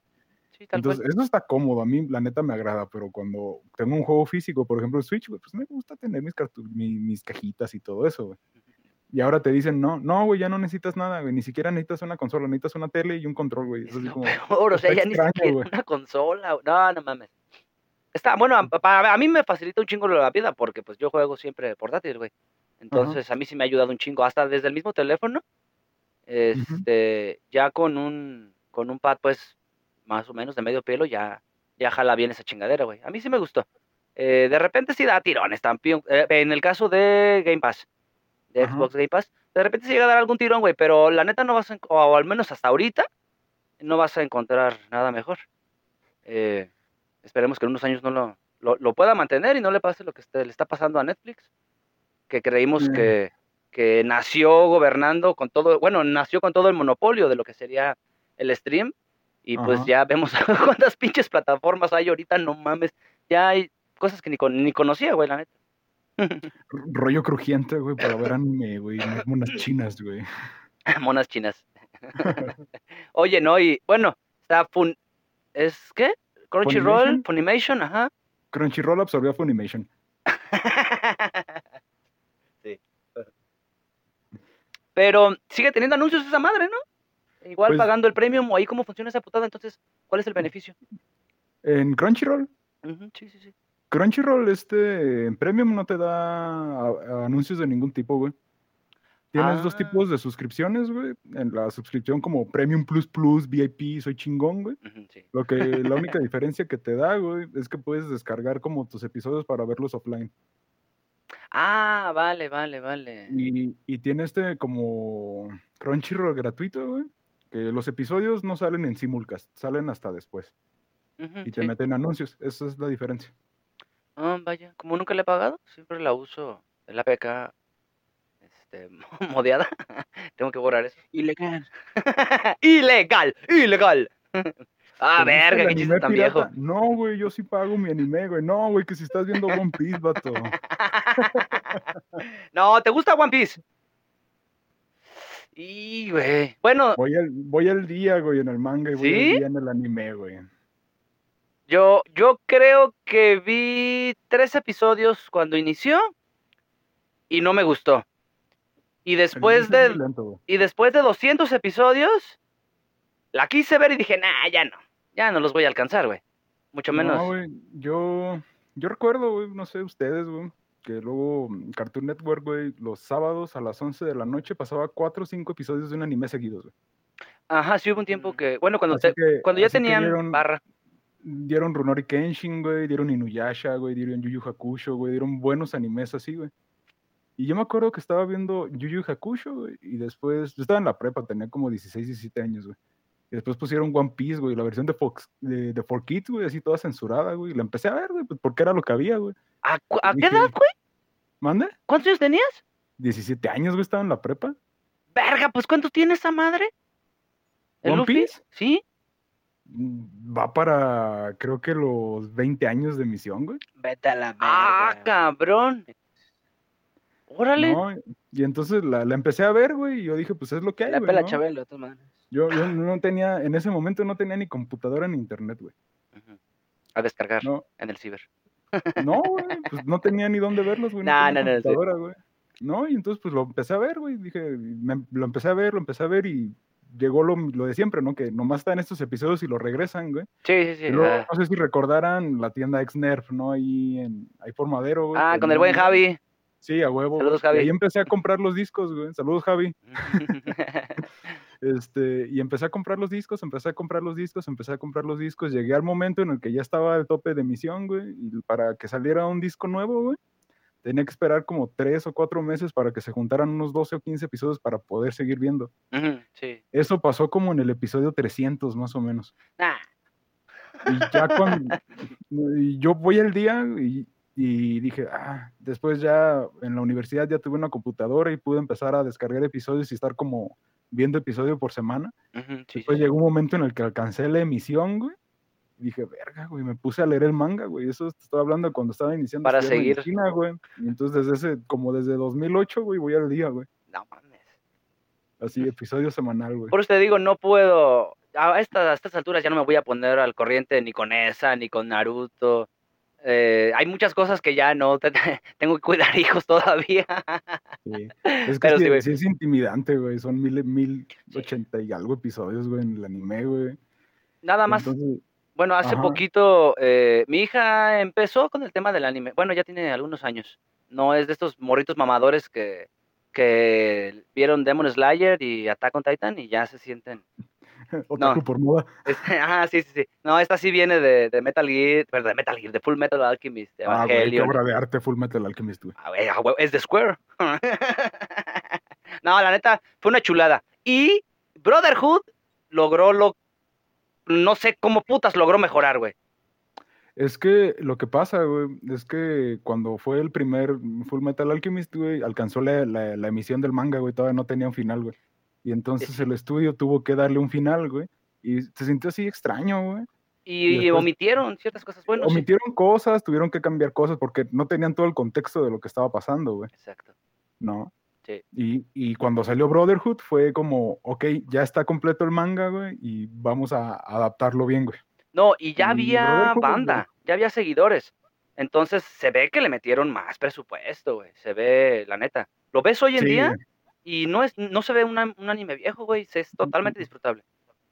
Sí, tal Entonces, cual. eso está cómodo. A mí, la neta, me agrada. Pero cuando tengo un juego físico, por ejemplo, el Switch, pues me gusta tener mis, mi- mis cajitas y todo eso, güey. Y ahora te dicen, no, no, güey, ya no necesitas nada, güey. Ni siquiera necesitas una consola, necesitas una tele y un control, güey. Es como, Peor, o sea, ya ni siquiera güey. una consola. No, no mames. Está, bueno, a, a mí me facilita un chingo la vida porque pues yo juego siempre portátil, güey. Entonces a mí sí me ha ayudado un chingo, hasta desde el mismo teléfono. Este, ya con un con un pad pues más o menos de medio pelo ya ya jala bien esa chingadera, güey. A mí sí me gustó. Eh, de repente sí da tirones también. eh, en el caso de Game Pass, de Ajá. Xbox Game Pass, de repente sí llega a dar algún tirón, güey, pero la neta no vas a, o al menos hasta ahorita, no vas a encontrar nada mejor. Eh, esperemos que en unos años no lo, lo, lo pueda mantener y no le pase lo que este- le está pasando a Netflix, que creímos Mm. que, que nació gobernando con todo, bueno, nació con todo el monopolio de lo que sería el stream, y pues Ajá. ya vemos *laughs* cuántas pinches plataformas hay ahorita, no mames, ya hay cosas que ni, con- ni conocía, güey, la neta. Rollo crujiente, güey, para ver anime, güey. Unas chinas, güey. *laughs* Monas chinas. *laughs* Oye, no, y bueno, está Fun... ¿Es qué? Crunchyroll, Funimation. Funimation, ajá. Crunchyroll absorbió Funimation. sí. Pero sigue teniendo anuncios esa madre, ¿no? Igual Pues- pagando el premium o ahí cómo funciona esa putada, entonces, ¿cuál es el beneficio? En Crunchyroll, sí, sí, sí. Crunchyroll, este, en Premium no te da a- a- anuncios de ningún tipo, güey. Tienes dos Ah. tipos de suscripciones, güey. En la suscripción como Premium Plus Plus, VIP, soy chingón, güey. Sí. Lo que, la única *laughs* diferencia que te da, güey, es que puedes descargar como tus episodios para verlos offline. Ah, vale, vale, vale. Y, y tiene este como Crunchyroll gratuito, güey. Los episodios no salen en simulcast, salen hasta después. Y te sí. meten anuncios. Esa es la diferencia. Ah, vaya, como nunca le he pagado, siempre la uso, el APK, este, *laughs* modeada. Tengo que borrar eso. Ilegal. *laughs* ilegal, ilegal. *laughs* ah, ¿Te gusta verga, qué chiste tan pirata? viejo. No, güey, yo sí pago mi anime, güey. No, güey, que si estás viendo One Piece, vato. no, ¿te gusta One Piece? Y, güey. Bueno, Voy al, voy al día, güey, en el manga y voy al día en el anime, güey. yo, yo creo que vi tres episodios cuando inició y no me gustó. Y después de, lento, y después de 200 episodios, la quise ver y dije, nah, ya no. Ya no los voy a alcanzar, güey. Mucho menos. No, güey, yo, yo recuerdo, güey, no sé ustedes, güey, que luego mm, Cartoon Network, güey, los sábados a las 11 de la noche pasaba cuatro o cinco episodios de un anime seguidos, güey. Ajá, sí hubo un tiempo que, bueno, cuando, te- que- cuando ya tenían dieron- barra. Dieron Runori Kenshin, güey, dieron Inuyasha, güey, dieron Yu Yu Hakusho, güey, dieron buenos animes así, güey. Y yo me acuerdo que estaba viendo Yu Yu Hakusho, güey, y después, yo estaba en la prepa, tenía como 16, 17 años, güey. Y después pusieron One Piece, güey, la versión de Fox, de, de 4Kids, güey, así toda censurada, güey. Y la empecé a ver, güey, pues, porque era lo que había, güey. ¿A, cu- a qué dije- edad, güey? ¿Mande? ¿Cuántos años tenías? 17 años, güey, estaba en la prepa. Verga, pues ¿cuánto tiene esa madre? ¿El ¿One Luffy? Piece? Sí. Mm, Va para, creo que los 20 años de misión, güey. Vete a la verga. Ah, cabrón. Órale. No, y entonces la, la empecé a ver, güey, y yo dije, pues es lo que hay, La güey, pela ¿no? Chabelo, de todas maneras. Yo, yo no tenía, en ese momento no tenía ni computadora ni internet, güey. A descargar No, en el ciber. no, güey, pues no tenía ni dónde verlos, güey. No, no, no, sí. computadora, güey. No, y entonces pues lo empecé a ver, güey. Dije, me- lo empecé a ver, lo empecé a ver y llegó lo, lo de siempre, ¿no? Que nomás están estos episodios y lo regresan, güey. Sí, sí, sí. Luego, ah. no sé si recordaran la tienda Ex-Nerf, ¿no? Ahí en, ahí por Madero, güey. Ah, con el buen Javi. Sí, a huevo. Saludos, güey. Y Javi. ahí empecé a comprar los discos, güey. Saludos, Javi. *laughs* Este, y empecé a comprar los discos, empecé a comprar los discos, empecé a comprar los discos. Llegué al momento en el que ya estaba al tope de emisión, güey. Y para que saliera un disco nuevo, güey, tenía que esperar como tres o cuatro meses para que se juntaran unos 12 o 15 episodios para poder seguir viendo. Sí. Eso pasó como en el episodio 300, más o menos. Nah. Y ya cuando. *laughs* y yo voy al día y, y dije, ah, después ya en la universidad ya tuve una computadora y pude empezar a descargar episodios y estar como viendo episodio por semana. Sí, Después sí. llegó un momento en el que alcancé la emisión, güey. Y dije, verga, güey, me puse a leer el manga, güey. Eso te estaba hablando cuando estaba iniciando Para seguir. medicina, güey. Y entonces desde ese, como desde 2008, güey, voy al día, güey. No mames. Así, episodio semanal, güey. Por eso te digo, no puedo. A estas, a estas alturas ya no me voy a poner al corriente ni con esa, ni con Naruto. Eh, hay muchas cosas que ya no. te- *laughs* tengo que cuidar *laughs* hijos todavía. Sí. Es que Pero sí, sí, güey. sí es intimidante, güey. Son mil, mil ochenta y algo episodios, güey, en el anime, güey. Nada más. Entonces, Bueno, hace Ajá. poquito eh, mi hija empezó con el tema del anime. Bueno, ya tiene algunos años. No es de estos morritos mamadores que, que vieron Demon Slayer y Attack on Titan y ya se sienten. *laughs* otaku por moda. *laughs* Este, Ajá, sí, sí, sí. No, esta sí viene de, de Metal Gear, perdón, de Metal Gear, de Full Metal Alchemist, de Ah, güey, qué obra de arte Full Metal Alchemist, güey. Ah, güey, ah, es de Square. *laughs* no, la neta, fue una chulada. Y Brotherhood logró lo. No sé cómo putas logró mejorar, güey. Es que lo que pasa, güey, es que cuando fue el primer Full Metal Alchemist, güey, alcanzó la, la- la emisión del manga, güey, todavía no tenía un final, güey. Y entonces el estudio tuvo que darle un final, güey. Y se sintió así extraño, güey. Y, Y después- omitieron ciertas cosas. Bueno, sí. Omitieron cosas, tuvieron que cambiar cosas porque no tenían todo el contexto de lo que estaba pasando, güey. Exacto. ¿no? Sí. Y, y cuando salió Brotherhood fue como, ok, ya está completo el manga, güey, y vamos a adaptarlo bien, güey. No, y ya Y había banda, ya había seguidores. Entonces se ve que le metieron más presupuesto, güey. Se ve, la neta. Lo ves hoy en Sí, día. Y no es, no se ve una- un anime viejo, güey. se- Es totalmente disfrutable.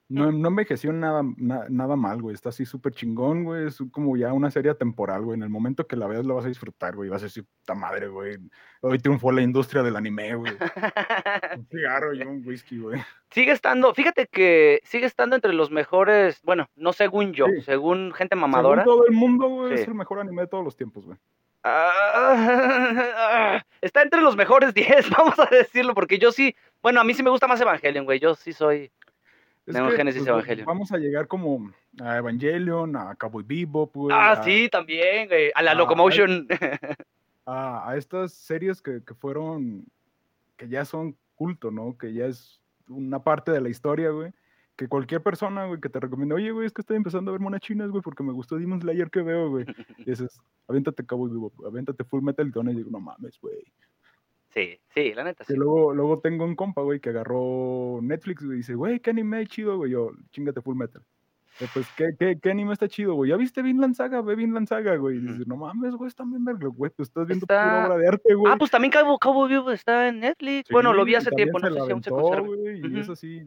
No, no envejeció nada, na- nada mal, güey. Está así súper chingón, güey. Es como ya una serie temporal, güey. En el momento que la veas la vas a disfrutar, güey. Vas a decir, puta madre, güey. Hoy triunfó la industria del anime, güey. *laughs* Un cigarro y un whisky, güey. sigue estando, fíjate que sigue estando entre los mejores, bueno, no según yo, Sí. según gente Según mamadora. todo el mundo, güey, Sí. es el mejor anime de todos los tiempos, güey. *laughs* Ah, está entre los mejores *laughs* 10, vamos a decirlo, porque yo sí, bueno, a mí sí me gusta más Evangelion, güey, yo sí soy... Es que, pues, Evangelion. Vamos a llegar como a Evangelion, a Cowboy Bebop, güey. Ah, a- sí, también, güey, a la Ah, Locomotion. *laughs* a, a estas series que, que fueron, que ya son culto, ¿no? Que ya es una parte de la historia, güey. Que cualquier persona, güey, que te recomienda, oye, güey, es que estoy empezando a ver monas chinas, güey, porque me gustó Demon Slayer que veo, güey. Y *laughs* dices, aviéntate Cowboy Bebop, aviéntate Full Metal y digo, no mames, güey. Sí, sí, la neta, sí. Que luego, luego tengo un compa, güey, que agarró Netflix, güey, y dice, güey, qué anime chido, güey. Yo, chingate Full Metal. Eh, pues, ¿qué, qué, qué anime está chido, güey? ¿Ya viste Vinland Saga? Ve Vinland Saga, güey. Y Ujú. dice, no mames, güey, está bien verga, güey. Pues estás viendo Está- pura obra de arte, güey. Ah, pues también Cowboy Bebop está en Netflix. bueno, lo vi hace tiempo, no sé si aún se conserva. güey, y Ujú. es así.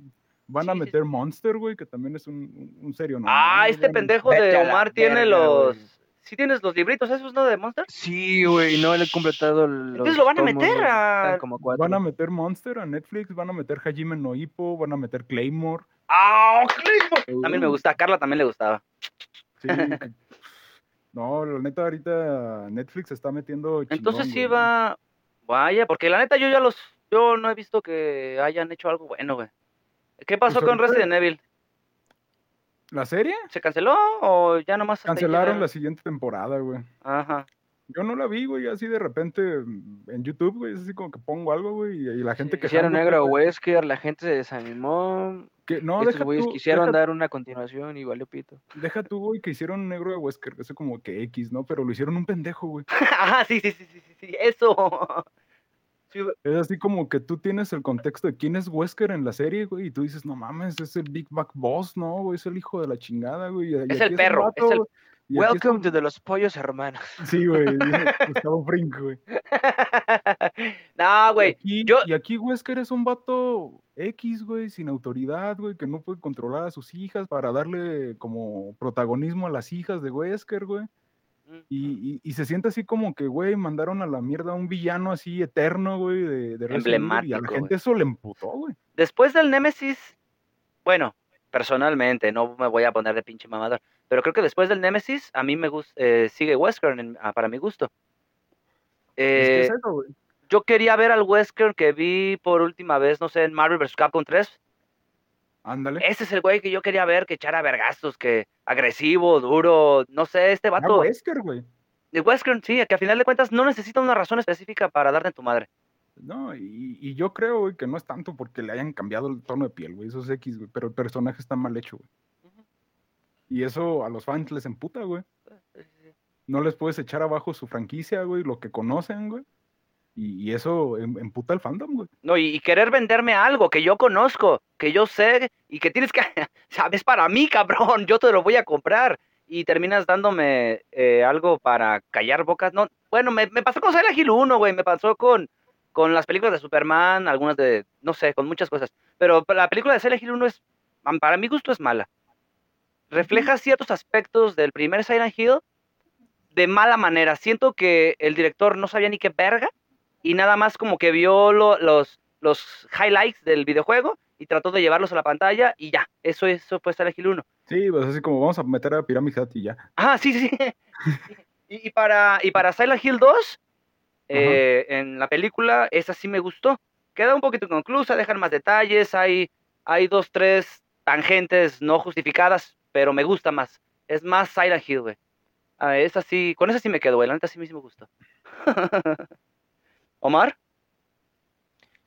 Van a Sí, sí, meter Monster, güey, que también es un, un- serio, ¿no? Ah, este pendejo de Omar tiene verga, los... ¿Sí tienes los libritos esos, no, de Monster? Sí, güey, no le he completado los Entonces lo van a tomos, meter güey, a- están como cuatro. Van a meter Monster a Netflix, van a meter Hajime no van a meter Claymore. ¡Ah, Claymore! También me gusta, a Carla también le gustaba. sí, No, la neta, ahorita Netflix está metiendo. Entonces chingón, sí güey. va... Vaya, porque la neta yo ya los... Yo no he visto que hayan hecho algo bueno, güey. ¿Qué pasó con Resident Evil? ¿La serie? ¿Se canceló o ya nomás Cancelaron la siguiente temporada, güey. Ajá. Yo no la vi, güey, así de repente en YouTube, güey, es así como que pongo algo, güey, y, y la gente Sí. que Hicieron negro a Wesker, la gente se desanimó. Que, no, estos deja güeyes tú, quisieron deja, dar una continuación y valió pito. deja tú, güey, que hicieron negro de Wesker, eso como que X, ¿no? Pero lo hicieron un pendejo, güey. *laughs* Ajá, sí, sí, sí, sí, sí, sí, eso. Es así como que tú tienes el contexto de quién es Wesker en la serie, güey, y tú dices, no mames, es el Big Back Boss, ¿no? Güey, es el hijo de la chingada, güey. y- y Es el perro, es el- y Welcome to the los pollos hermanos. Sí, güey, Gustavo *laughs* Frink, güey. *laughs* no, Y güey. yo- y aquí Wesker es un vato X, güey, sin autoridad, güey, que no puede controlar a sus hijas para darle como protagonismo a las hijas de Wesker, güey. Y, y- y se siente así como que, güey, mandaron a la mierda a un villano así eterno, güey, de, de Evil, Y a la Emblemático, gente güey. eso le emputó, güey. Después del Nemesis, bueno, personalmente, no me voy a poner de pinche mamador, pero creo que después del Nemesis, a mí me gusta, sigue Wesker en- ah, para mi gusto. Es que es Eh, eso, yo quería ver al Wesker que vi por última vez, no sé, en Marvel vs. Capcom 3. Ándale. Ese es el güey que yo quería ver, que echara vergazos, que agresivo, duro, no sé, este Ah, vato. Wesker, güey. De Wesker, sí, que a final de cuentas no necesita una razón específica para darte en tu madre. No, y, y yo creo, güey, que no es tanto porque le hayan cambiado el tono de piel, güey. Eso es X, güey. Pero el personaje está mal hecho, güey. Y eso a los fans les emputa, güey. No les puedes echar abajo su franquicia, güey, lo que conocen, güey. Y, y eso em- emputa al fandom, güey. No, y, y querer venderme algo que yo conozco, que yo sé y que tienes que, *laughs* sabes, para mí, cabrón, yo te lo voy a comprar. Y terminas dándome eh, algo para callar bocas. No, bueno, me, me pasó con Silent Hill 1, güey, me pasó con, con las películas de Superman, algunas de, no sé, con muchas cosas. Pero la película de Silent Hill 1 es, para mi gusto es mala. Refleja ciertos aspectos del primer Silent Hill de mala manera. Siento que el director no sabía ni qué verga y nada más como que vio lo- los, los highlights del videojuego y trató de llevarlos a la pantalla y ya, eso, eso fue Silent Hill 1. Sí, pues así como vamos a meter a Pyramid Head y ya. Ah, sí, sí. *laughs* y, y para, y para Silent Hill 2, eh, en la película, esa sí me gustó. Queda un poquito inconclusa, dejan más detalles, hay, hay dos, tres tangentes no justificadas, pero me gusta más. Es más Silent Hill, güey. Ah, esa sí, con esa sí me quedo, güey. La neta sí sí me gustó. *laughs* Omar,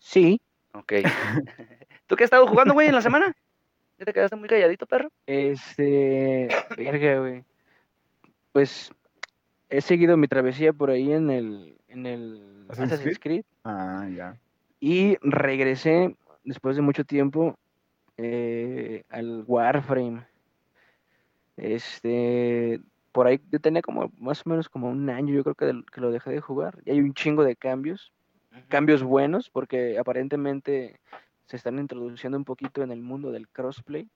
Sí, ok. *laughs* ¿Tú qué has estado jugando, güey, en la semana? ¿Ya te quedaste muy calladito, perro? este. Verga, güey. Pues he seguido mi travesía por ahí en el. En el ¿Assassin's Assassin's Creed. Ah, ya. Y regresé después de mucho tiempo eh, al Warframe. Este, por ahí yo tenía como más o menos como un año, yo creo que, que lo dejé de jugar. Y hay un chingo de cambios, cambios buenos, porque aparentemente se están introduciendo un poquito en el mundo del crossplay.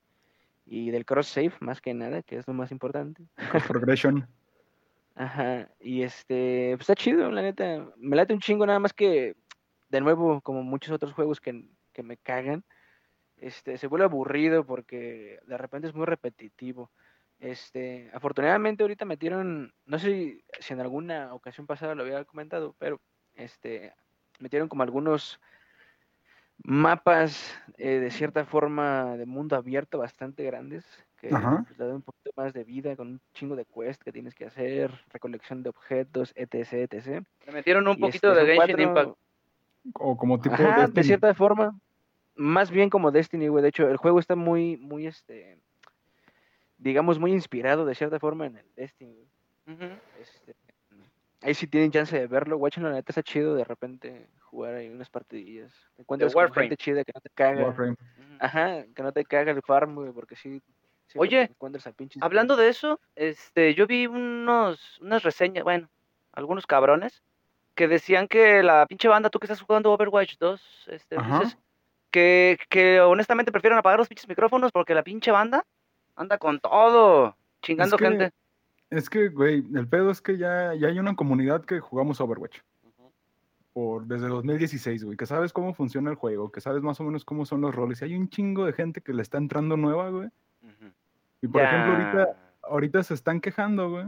y del cross save, más que nada, que es lo más importante. Cross progression. *laughs* Ajá, y este, pues está chido, la neta. Me late un chingo, nada más que, de nuevo, como muchos otros juegos que, que me cagan, este, se vuelve aburrido porque de repente es muy repetitivo. Este, afortunadamente ahorita metieron, no sé si, en alguna ocasión pasada lo había comentado, pero este, metieron como algunos mapas eh, de cierta forma de mundo abierto bastante grandes que pues, le dan un poquito más de vida con un chingo de quest que tienes que hacer, recolección de objetos, etc, etc. Le metieron un Y, poquito este, de Genshin cuatro- Impact. O como tipo Ajá, de cierta forma, más bien como Destiny, güey. De hecho, el juego está muy, muy, este, digamos, muy inspirado de cierta forma en el Destiny. Este, ahí si tienen chance de verlo, watchen la neta está chido de repente jugar ahí unas partidillas. Te encuentras con Warframe. gente chida que no te caga. Warframe. Ajá, que no te caga el farm, güey, porque sí. sí Oye, te encuentras a pinches. Hablando de eso, este, yo vi unos, unas reseñas, bueno, algunos cabrones, que decían que la pinche banda, tú que estás jugando Overwatch 2, este, dices, que, que honestamente prefieren apagar los pinches micrófonos porque la pinche banda anda con todo, chingando que- gente. Es que, güey, el pedo es que ya, ya hay una comunidad que jugamos Overwatch. Por, desde 2016, güey, que sabes cómo funciona el juego, que sabes más o menos cómo son los roles. Y hay un chingo de gente que le está entrando nueva, güey. Y por ejemplo, ahorita, ahorita se están quejando, güey,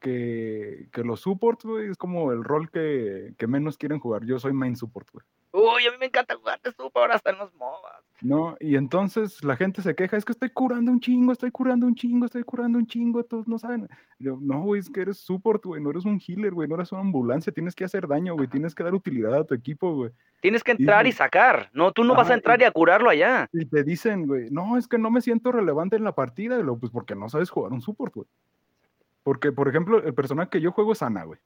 que, que los supports, güey, es como el rol que, que menos quieren jugar. Yo soy main support, güey. Uy, a mí me encanta jugar de super hasta en los MOBAs. ¿no? Y entonces la gente se queja, es que estoy curando un chingo, estoy curando un chingo, estoy curando un chingo, todos no saben. Yo, no, güey, es que eres support, güey, no eres un healer, güey, no eres una ambulancia, tienes que hacer daño, güey, tienes que dar utilidad a tu equipo, güey. Tienes que entrar y sacar, no, tú no vas a entrar y a curarlo allá. Y te dicen, güey, no, es que no me siento relevante en la partida, y lo, pues porque no sabes jugar un support, güey. Porque, por ejemplo, el personaje que yo juego es Ana, güey.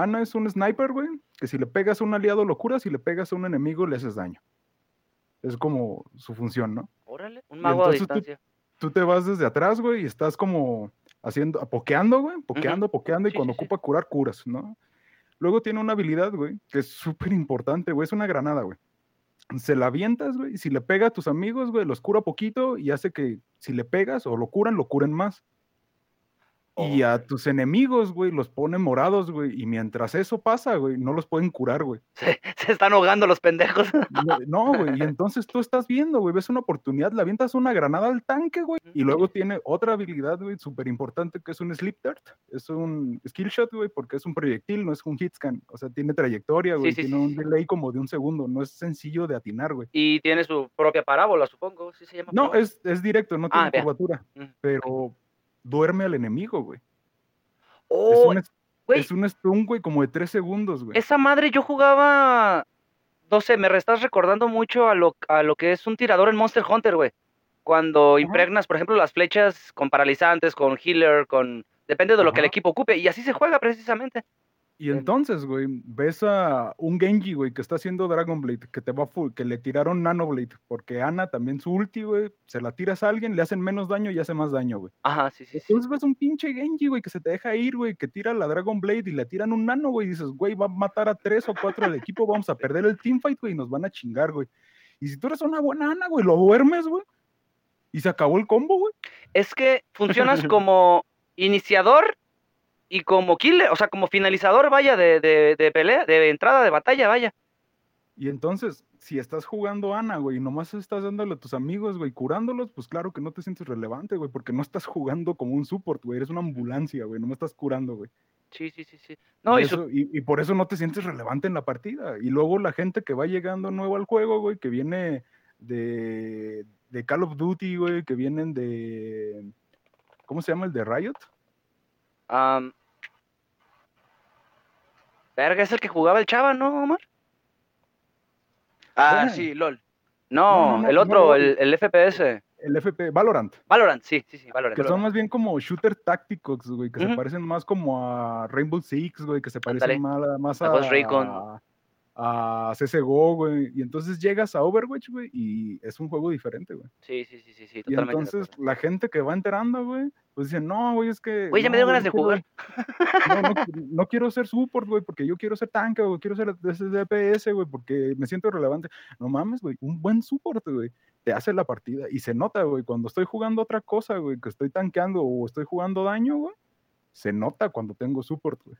Ana es un sniper, güey, que si le pegas a un aliado lo curas, si le pegas a un enemigo le haces daño. Es como su función, ¿no? Órale, un mago a tú- distancia. tú te vas desde atrás, güey, y estás como haciendo, pokeando, güey, pokeando, pokeando, y Sí, cuando sí, sí. ocupa curar, curas, ¿no? Luego tiene una habilidad, güey, que es súper importante, güey, es una granada, güey. Se la avientas, güey, y si le pega a tus amigos, güey, los cura poquito y hace que si le pegas o lo curan, lo curen más. Y a tus enemigos, güey, los pone morados, güey, y mientras eso pasa, güey, no los pueden curar, güey. *laughs* Se, se están ahogando los pendejos. No, güey, y entonces tú estás viendo, güey, ves una oportunidad, le avientas una granada al tanque, güey, y luego tiene otra habilidad, güey, súper importante, que es un Sleep Dart, es un skill shot, güey, porque es un proyectil, no es un hit scan, o sea, tiene trayectoria, güey, sí, tiene sí, un delay como de un segundo, no es sencillo de atinar, güey. Y tiene su propia parábola, supongo. ¿Sí se llama? No, es, es directo, no Ah, tiene curvatura, pero duerme al enemigo, güey. Es Oh, un, güey, es un stun, güey, como de tres segundos, güey. esa madre yo jugaba. No sé, me estás recordando mucho a lo, a lo que es un tirador en Monster Hunter, güey. Cuando impregnas, por ejemplo, las flechas con paralizantes, con healer, con. Depende de lo que el equipo ocupe. Y así se juega precisamente. Y entonces, güey, ves a un Genji, güey, que está haciendo Dragon Blade, que te va full, que le tiraron Nano Blade, porque Ana también su ulti, güey, se la tiras a alguien, le hacen menos daño y hace más daño, güey. Ajá, sí, sí, sí. Entonces ves un pinche Genji, güey, que se te deja ir, güey, que tira la Dragon Blade y le tiran un Nano, güey, y dices, güey, va a matar a tres o cuatro del equipo, vamos a perder el teamfight, güey, y nos van a chingar, güey. Y si tú eres una buena Ana, güey, lo duermes, güey, y se acabó el combo, güey. Es que funcionas *laughs* como iniciador y como killer, o sea, como finalizador, vaya, de, de, de pelea, de entrada de batalla, vaya. Y entonces, si estás jugando Ana, güey, y nomás estás dándole a tus amigos, güey, curándolos, pues claro que no te sientes relevante, güey, porque no estás jugando como un support, güey, eres una ambulancia, güey, no me estás curando, güey. Sí, sí, sí, sí. No, y, eso- y- y por eso no te sientes relevante en la partida. Y luego la gente que va llegando nuevo al juego, güey, que viene de, de Call of Duty, güey, que vienen de... ¿Cómo se llama el de Riot? am, verga, es el que jugaba el chava, ¿no, Omar? Ah, Bueno. sí, LOL. No, no, no, el otro, no. el, el FPS. El FP, Valorant. Valorant, sí, sí, sí, Valorant. Que son más bien como shooter tácticos, güey, que se parecen más como a Rainbow Six, güey, que se parecen más, a- más A a, Ghost Recon. a CSGO, güey. Y entonces llegas a Overwatch, güey, y es un juego diferente, güey. Sí, sí, sí, sí, sí, Y entonces la gente que va enterando, güey, pues dicen, no, güey, es que... Güey, ya me dio ganas de jugar. *laughs* No, no, no quiero ser support, güey, porque yo quiero ser tanque, güey, quiero ser DPS, güey, porque me siento relevante. No mames, güey, un buen support, güey. te hace la partida. Y se nota, güey, cuando estoy jugando otra cosa, güey, que estoy tanqueando o estoy jugando daño, güey, se nota cuando tengo support, güey.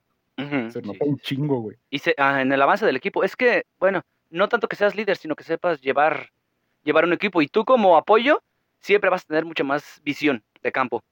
Se nota sí. un chingo, güey. Y se- ah, en el avance del equipo, es que, bueno, no tanto que seas líder, sino que sepas llevar, llevar un equipo. Y tú como apoyo, siempre vas a tener mucha más visión de campo.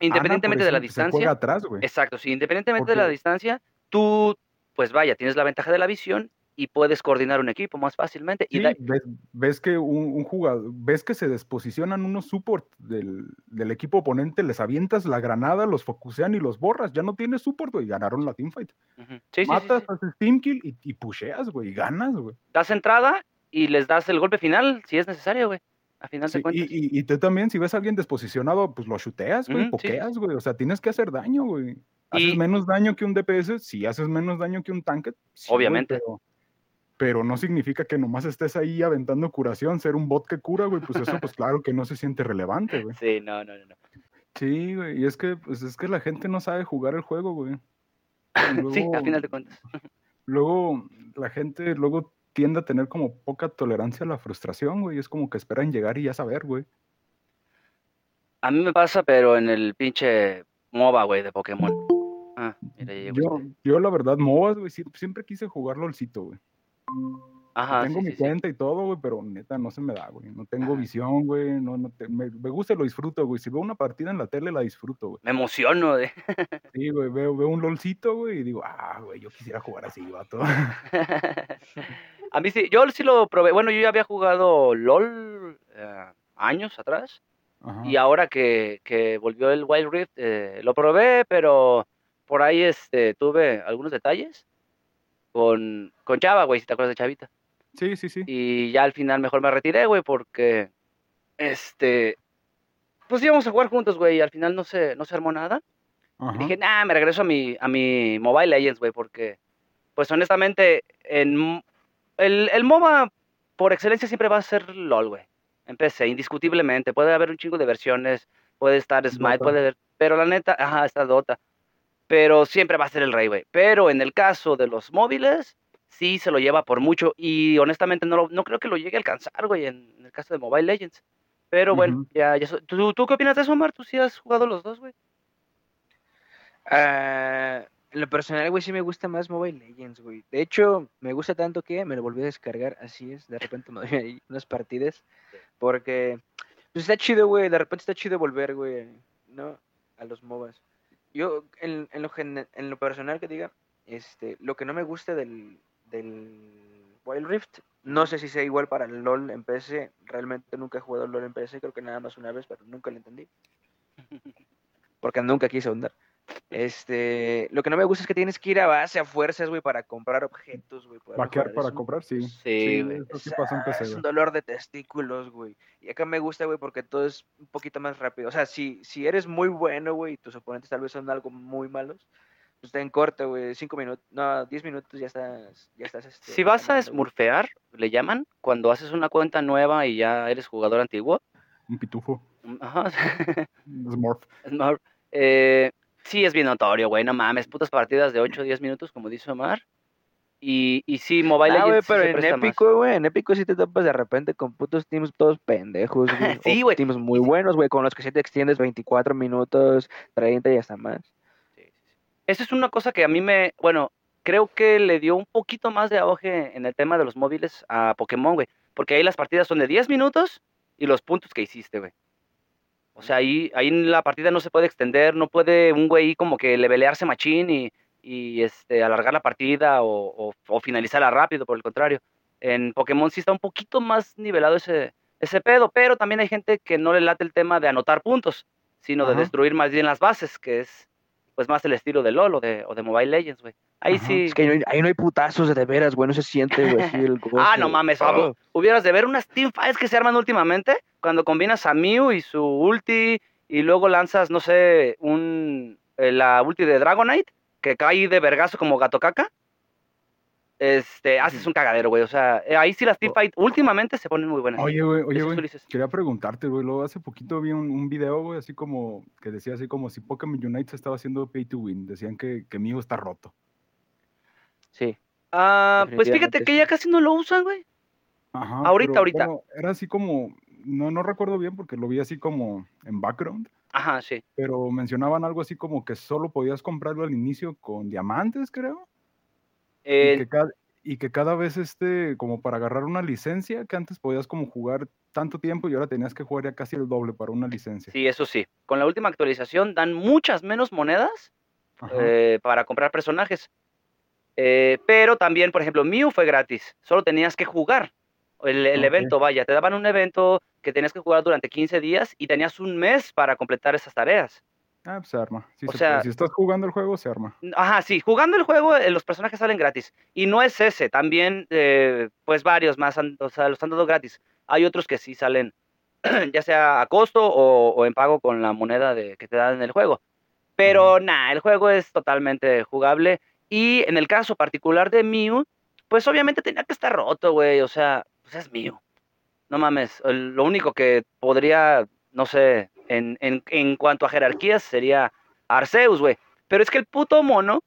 Independientemente Ana, de la Se juega distancia. atrás, güey. Exacto, sí, independientemente de la distancia, tú, pues vaya, tienes la ventaja de la visión y puedes coordinar un equipo más fácilmente. Y Sí, da- ves, ves que un, un jugador, ves que se desposicionan unos support del, del equipo oponente, les avientas la granada, los focusean y los borras. Ya no tienes support, güey. Ganaron la teamfight. Ujú. Sí, sí, Matas, sí. haces team kill y, y pusheas, güey. Y ganas, güey. Das entrada y les das el golpe final si es necesario, güey. A final de cuentas. y, y, y tú también, si ves a alguien desposicionado, pues lo chuteas, güey, pokeas, güey. O sea, tienes que hacer daño, güey. Haces Y- menos daño que un DPS, sí haces menos daño que un tanque. Obviamente. pero, pero no significa que nomás estés ahí aventando curación, ser un bot que cura, güey. Pues eso, pues *laughs* claro que no se siente relevante, güey. Sí, no, no, no. Sí, güey. Y es que, pues es que la gente no sabe jugar el juego, güey. *laughs* Sí, a luego- final de cuentas. *laughs* Luego, la gente luego tiende a tener como poca tolerancia a la frustración, güey. Es como que esperan llegar y ya saber, güey. A mí me pasa, pero en el pinche MOBA, güey, de Pokémon. Ah, mira, Yo, este. yo la verdad, MOBAs, güey, sie- siempre quise jugar LOLcito, güey. Ajá, Tengo sí, mi sí, sí. cuenta y todo, güey, pero neta no se me da, güey. No tengo visión, güey. No, no te- me, me gusta y lo disfruto, güey. Si veo una partida en la tele, la disfruto, güey. Me emociono de... *laughs* Sí, güey, veo, veo un LOLcito, güey, y digo, ah, güey, yo quisiera jugar así, vato. *laughs* A mí sí, yo sí lo probé. Bueno, yo ya había jugado LOL eh, años atrás. Ajá. Y ahora que, que volvió el Wild Rift, eh, lo probé, pero por ahí este, tuve algunos detalles con, con Chava, güey, si te acuerdas de Chavita. Sí, sí, sí. Y ya al final mejor me retiré, güey, porque, este, pues íbamos a jugar juntos, güey, y al final no se, no se armó nada. Ajá. Dije, nah, me regreso a mi, a mi Mobile Legends, güey, porque, pues honestamente, en, el, el MOBA por excelencia siempre va a ser LOL, güey. Empecé, indiscutiblemente. Puede haber un chingo de versiones, puede estar Smite, Dota. puede haber, pero la neta, ajá, está Dota. Pero siempre va a ser el rey, güey. Pero en el caso de los móviles, sí se lo lleva por mucho y honestamente no, lo- no creo que lo llegue a alcanzar, güey, en, en el caso de Mobile Legends. Pero bueno, ya, ya ¿tú, ¿tú qué opinas de eso, Omar? ¿Tú sí has jugado los dos, güey? Ah, en lo personal, güey, sí me gusta más Mobile Legends, güey. De hecho, me gusta tanto que me lo volví a descargar, así es. De repente me *laughs* doy ahí unas partidas. Porque, pues está chido, güey. De repente está chido volver, güey, ¿no? A los MOBAs. Yo, en, en, lo, gen- en lo personal que diga, este, lo que no me gusta del, del Wild Rift, no sé si sea igual para el LOL en PC. Realmente nunca he jugado LOL en PC, creo que nada más una vez, pero nunca lo entendí. *laughs* Porque nunca quise ahondar. Este, lo que no me gusta es que tienes que ir a base a fuerzas, güey, para comprar objetos, güey. Vaquear para un- comprar, sí. Sí, güey. Sí Es un dolor de testículos, güey. Y acá me gusta, güey, porque todo es un poquito más rápido. O sea, si, si eres muy bueno, güey, y tus oponentes tal vez son algo muy malos, pues está en corto, güey. Cinco minutos, no, diez minutos ya estás, ya estás, este, Si vas a ganando, smurfear, le llaman, cuando haces una cuenta nueva y ya eres jugador antiguo. Un pitufo. Ajá. *laughs* Smurf. Smurf, eh, sí, es bien notorio, güey. No mames, putas partidas de 8 o 10 minutos, como dice Omar. Y, y sí, Mobile Ah, Legends sí pero se en épico, güey, en épico sí te topas de repente con putos teams todos pendejos. *laughs* Sí, güey. Teams muy buenos, güey, con los que sí te extiendes 24 minutos, 30 y hasta más. Sí, sí, sí. Esa es una cosa que a mí me, bueno, creo que le dio un poquito más de auge en el tema de los móviles a Pokémon, güey. Porque ahí las partidas son de 10 minutos y los puntos que hiciste, güey. O sea, ahí, ahí la partida no se puede extender, no puede un güey como que levelearse machín y, y este, alargar la partida o, o- o finalizarla rápido, por el contrario. En Pokémon sí está un poquito más nivelado ese, ese pedo, pero también hay gente que no le late el tema de anotar puntos, sino de destruir más bien las bases, que es pues más el estilo de LOL o de, o de Mobile Legends, güey. Ahí Ajá. sí. Es que ahí no hay, ahí no hay putazos de, de veras, güey, no se siente, güey, el *laughs* Ah, no mames, oh. Hubieras de ver unas teamfights que se arman últimamente cuando combinas a Mew y su ulti y luego lanzas, no sé, un eh, la ulti de Dragonite que cae de vergazo como gato caca. Este, haces un cagadero, güey. O sea, eh, ahí sí las teamfights últimamente se ponen muy buenas. Oye, güey, oye, güey. Quería preguntarte, güey. Luego hace poquito vi un, un video, güey, así como que decía así como si Pokémon Unite se estaba haciendo pay to win. Decían que, que Mew está roto. Sí. Ah, pues fíjate que ya casi no lo usan, güey. Ajá, Ahorita, pero, ahorita. bueno, era así como, no, no recuerdo bien porque lo vi así como en background, Ajá, sí. pero mencionaban algo así como que solo podías comprarlo al inicio con diamantes, creo. Y, que cada, y que cada vez este, como para agarrar una licencia, que antes podías como jugar tanto tiempo y ahora tenías que jugar ya casi el doble para una licencia. sí, eso sí. Con la última actualización dan muchas menos monedas eh, para comprar personajes. Eh, pero también, por ejemplo, Mew fue gratis. Solo tenías que jugar el, el evento, vaya. Te daban un evento que tenías que jugar durante 15 días y tenías un mes para completar esas tareas. Ah, pues se arma. Sí o se sea-. Si estás jugando el juego, se arma. Ajá, sí, jugando el juego eh, los personajes salen gratis. Y no es ese, también eh, pues varios más, han- o sea, los han dado gratis. Hay otros que sí salen *clears throat* ya sea a costo o, o en pago con la moneda de, que te dan en el juego. Pero nada, el juego es totalmente jugable. Y en el caso particular de Mew, pues obviamente tenía que estar roto, güey. O sea, pues es Mew. No mames. el- Lo único que podría, no sé, en, en, en cuanto a jerarquías sería Arceus, güey. Pero es que el puto mono,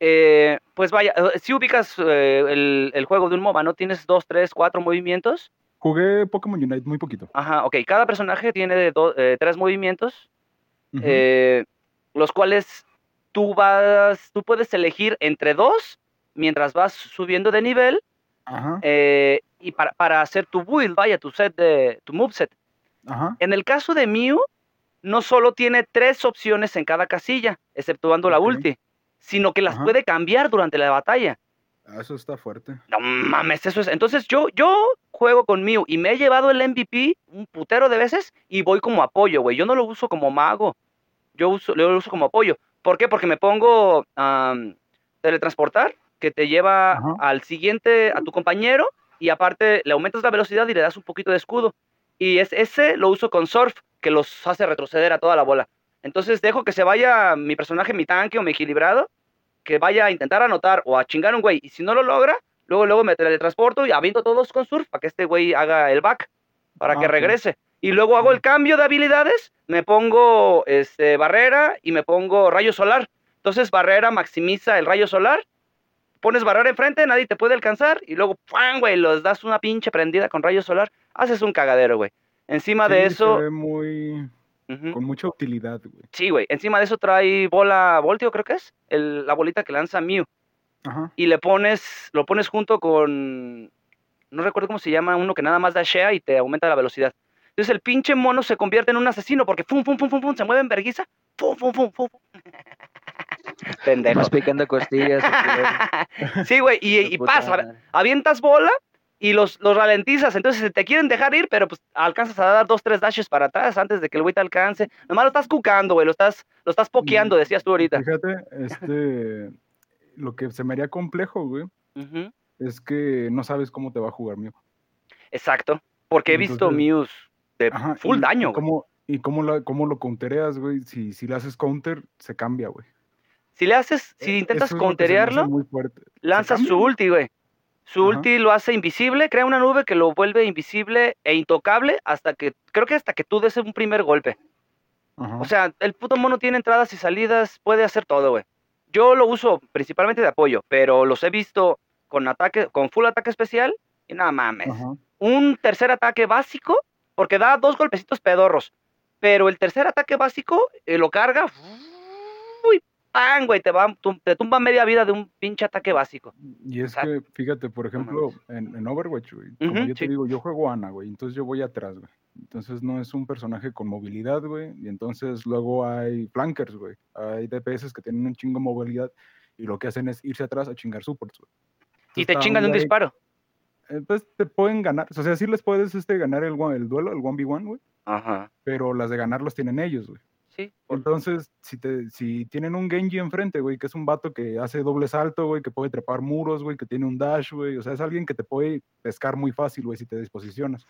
eh, pues vaya, eh, si ubicas eh, el, el juego de un MOBA, ¿no? Tienes dos, tres, cuatro movimientos. Jugué Pokémon Unite muy poquito. Ajá, ok. Cada personaje tiene de do- eh, tres movimientos, eh, los cuales tú vas, tú puedes elegir entre dos mientras vas subiendo de nivel Ajá, y para, para hacer tu build, vaya, tu set de, tu moveset. Ajá. En el caso de Mew, no solo tiene tres opciones en cada casilla, exceptuando la ulti, sino que las Ajá. puede cambiar durante la batalla. Ah, Eso está fuerte. No mames, eso es. Entonces yo, yo juego con Mew y me he llevado el MVP un putero de veces y voy como apoyo, güey. Yo no lo uso como mago. Yo uso, lo uso como apoyo. ¿Por qué? Porque me pongo am, teletransportar, que te lleva Ajá. al siguiente, a tu compañero, y aparte le aumentas la velocidad y le das un poquito de escudo. Y es, ese lo uso con Surf, que los hace retroceder a toda la bola. Entonces dejo que se vaya mi personaje, mi tanque o mi equilibrado, que vaya a intentar anotar o a chingar un güey. Y si no lo logra, luego, luego me teletransporto y aviento todos con surf para que este güey haga el back, para Ah, que regrese. Y luego hago el cambio de habilidades, me pongo este, barrera y me pongo rayo solar. Entonces barrera maximiza el rayo solar, pones barrera enfrente, nadie te puede alcanzar y luego, ¡pam, güey! Los das una pinche prendida con rayo solar, haces un cagadero, güey. Encima de eso... Se ve muy. Con mucha utilidad, güey. Sí, güey. Encima de eso trae bola voltio, creo que es. el- la bolita que lanza Mew. Ajá. Y le pones, lo pones junto con. No recuerdo cómo se llama, uno que nada más dashea y te aumenta la velocidad. Entonces el pinche mono se convierte en un asesino porque fum, fum, fum, fum, fum, se mueve en verguiza. Fum, fum, fum, fum. Pendejo. Más picando costillas. *laughs* Sí, güey, y, y pasa, avientas bola y los, los ralentizas. Entonces te quieren dejar ir, pero pues alcanzas a dar dos, tres dashes para atrás antes de que el güey te alcance. Nomás lo estás cucando, güey, lo estás, lo estás pokeando, decías tú ahorita. Fíjate, este. lo que se me haría complejo, güey, es que no sabes cómo te va a jugar Mew. Exacto, porque he visto Mews de Ajá, full y- daño, y cómo, y cómo, la- cómo lo countereas, güey. Si, si le haces counter, se cambia, güey. Si le haces, si Eh, intentas se counterearlo. Se lanzas su ulti, güey. Su ulti lo hace invisible, crea una nube que lo vuelve invisible e intocable hasta que, creo que hasta que tú des un primer golpe. Ajá. O sea, el puto mono tiene entradas y salidas, puede hacer todo, güey. Yo lo uso principalmente de apoyo, pero los he visto con ataque, con full ataque especial y nada mames. Ajá. Un tercer ataque básico, porque da dos golpecitos pedorros, pero el tercer ataque básico eh, lo carga, pan, güey, te, va, te tumba media vida de un pinche ataque básico. Y es que, fíjate, por ejemplo, en, en Overwatch, güey, como yo te digo, yo juego Ana, güey, entonces yo voy atrás, güey. Entonces no es un personaje con movilidad, güey, y entonces luego hay flankers, güey. Hay DPS que tienen un chingo de movilidad y lo que hacen es irse atrás a chingar supports, güey. Y Entonces te chingan de un disparo. eh, Pues te pueden ganar, o sea, sí les puedes este, ganar el duelo, el 1v1, güey, Ajá. pero las de ganar los tienen ellos, güey. Sí. Entonces, si, te, si tienen un Genji enfrente, güey, que es un vato que hace doble salto, güey, que puede trepar muros, güey, que tiene un dash, güey, o sea, es alguien que te puede pescar muy fácil, güey, si te disposicionas.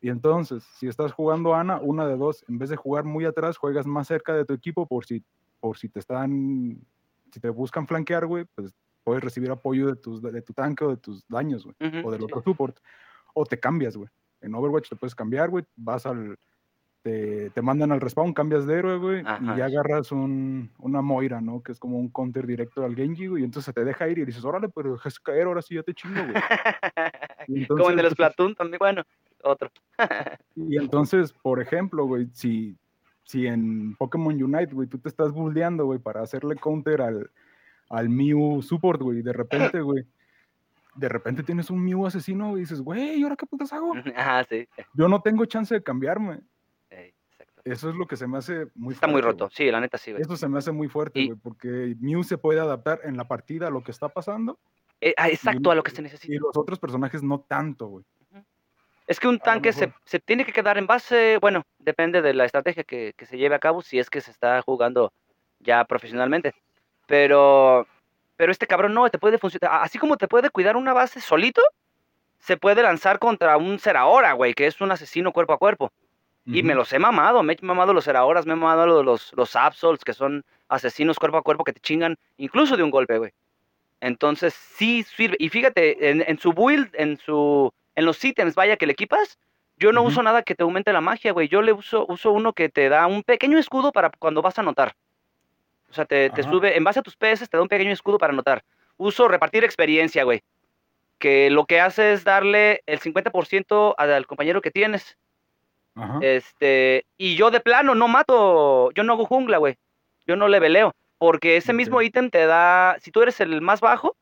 Y entonces, si estás jugando Ana, una de dos, en vez de jugar muy atrás, juegas más cerca de tu equipo por si, por si te están, si te buscan flanquear, güey, pues puedes recibir apoyo de, tus, de tu tanque o de tus daños, güey, o del sí. otro support, o te cambias, güey. En Overwatch te puedes cambiar, güey, vas al, te, te mandan al respawn, cambias de héroe, güey, Ajá. y ya agarras un, una Moira, ¿no? Que es como un counter directo al Genji, güey, y entonces te deja ir y dices, órale, pero dejas caer, ahora sí ya te chingo, güey. *laughs* Y Como el de entonces, los pues, Platoon también, bueno, otro. *laughs* Y entonces, por ejemplo, güey, si, si en Pokémon Unite, güey, tú te estás buldeando, güey, para hacerle counter al, al Mew support, güey, y de repente, *laughs* güey, de repente tienes un Mew asesino y dices, güey, ¿y ahora qué putas hago? Ajá, sí. Yo no tengo chance de cambiarme. Eso es lo que se me hace muy Está muy roto, sí, la neta sí, güey. güey. Eso se me hace muy fuerte, Y- güey, porque Mew se puede adaptar en la partida a lo que está pasando Eh, ah, exacto, a lo que se y necesita. los otros personajes no tanto, güey. Es que un tanque se, se tiene que quedar en base, bueno, depende de la estrategia que, que se lleve a cabo, si es que se está jugando ya profesionalmente. Pero, pero este cabrón no, te puede funcionar. Así como te puede cuidar una base solito, se puede lanzar contra un Zeraora, güey, que es un asesino cuerpo a cuerpo. Y me los he mamado, me he mamado los Zeraoras, me he mamado los, los, los Absols, que son asesinos cuerpo a cuerpo que te chingan incluso de un golpe, güey. Entonces sí sirve. Y fíjate, en, en su build, en su en los ítems, vaya, que le equipas, yo no uso nada que te aumente la magia, güey. Yo le uso, uso uno que te da un pequeño escudo para cuando vas a anotar. O sea, te, te sube, en base a tus PS, te da un pequeño escudo para anotar. Uso repartir experiencia, güey. Que lo que hace es darle el 50% al compañero que tienes. Ajá. Este, y yo de plano no mato, yo no hago jungla, güey. Yo no le veleo, porque ese mismo ítem te da, si tú eres el más bajo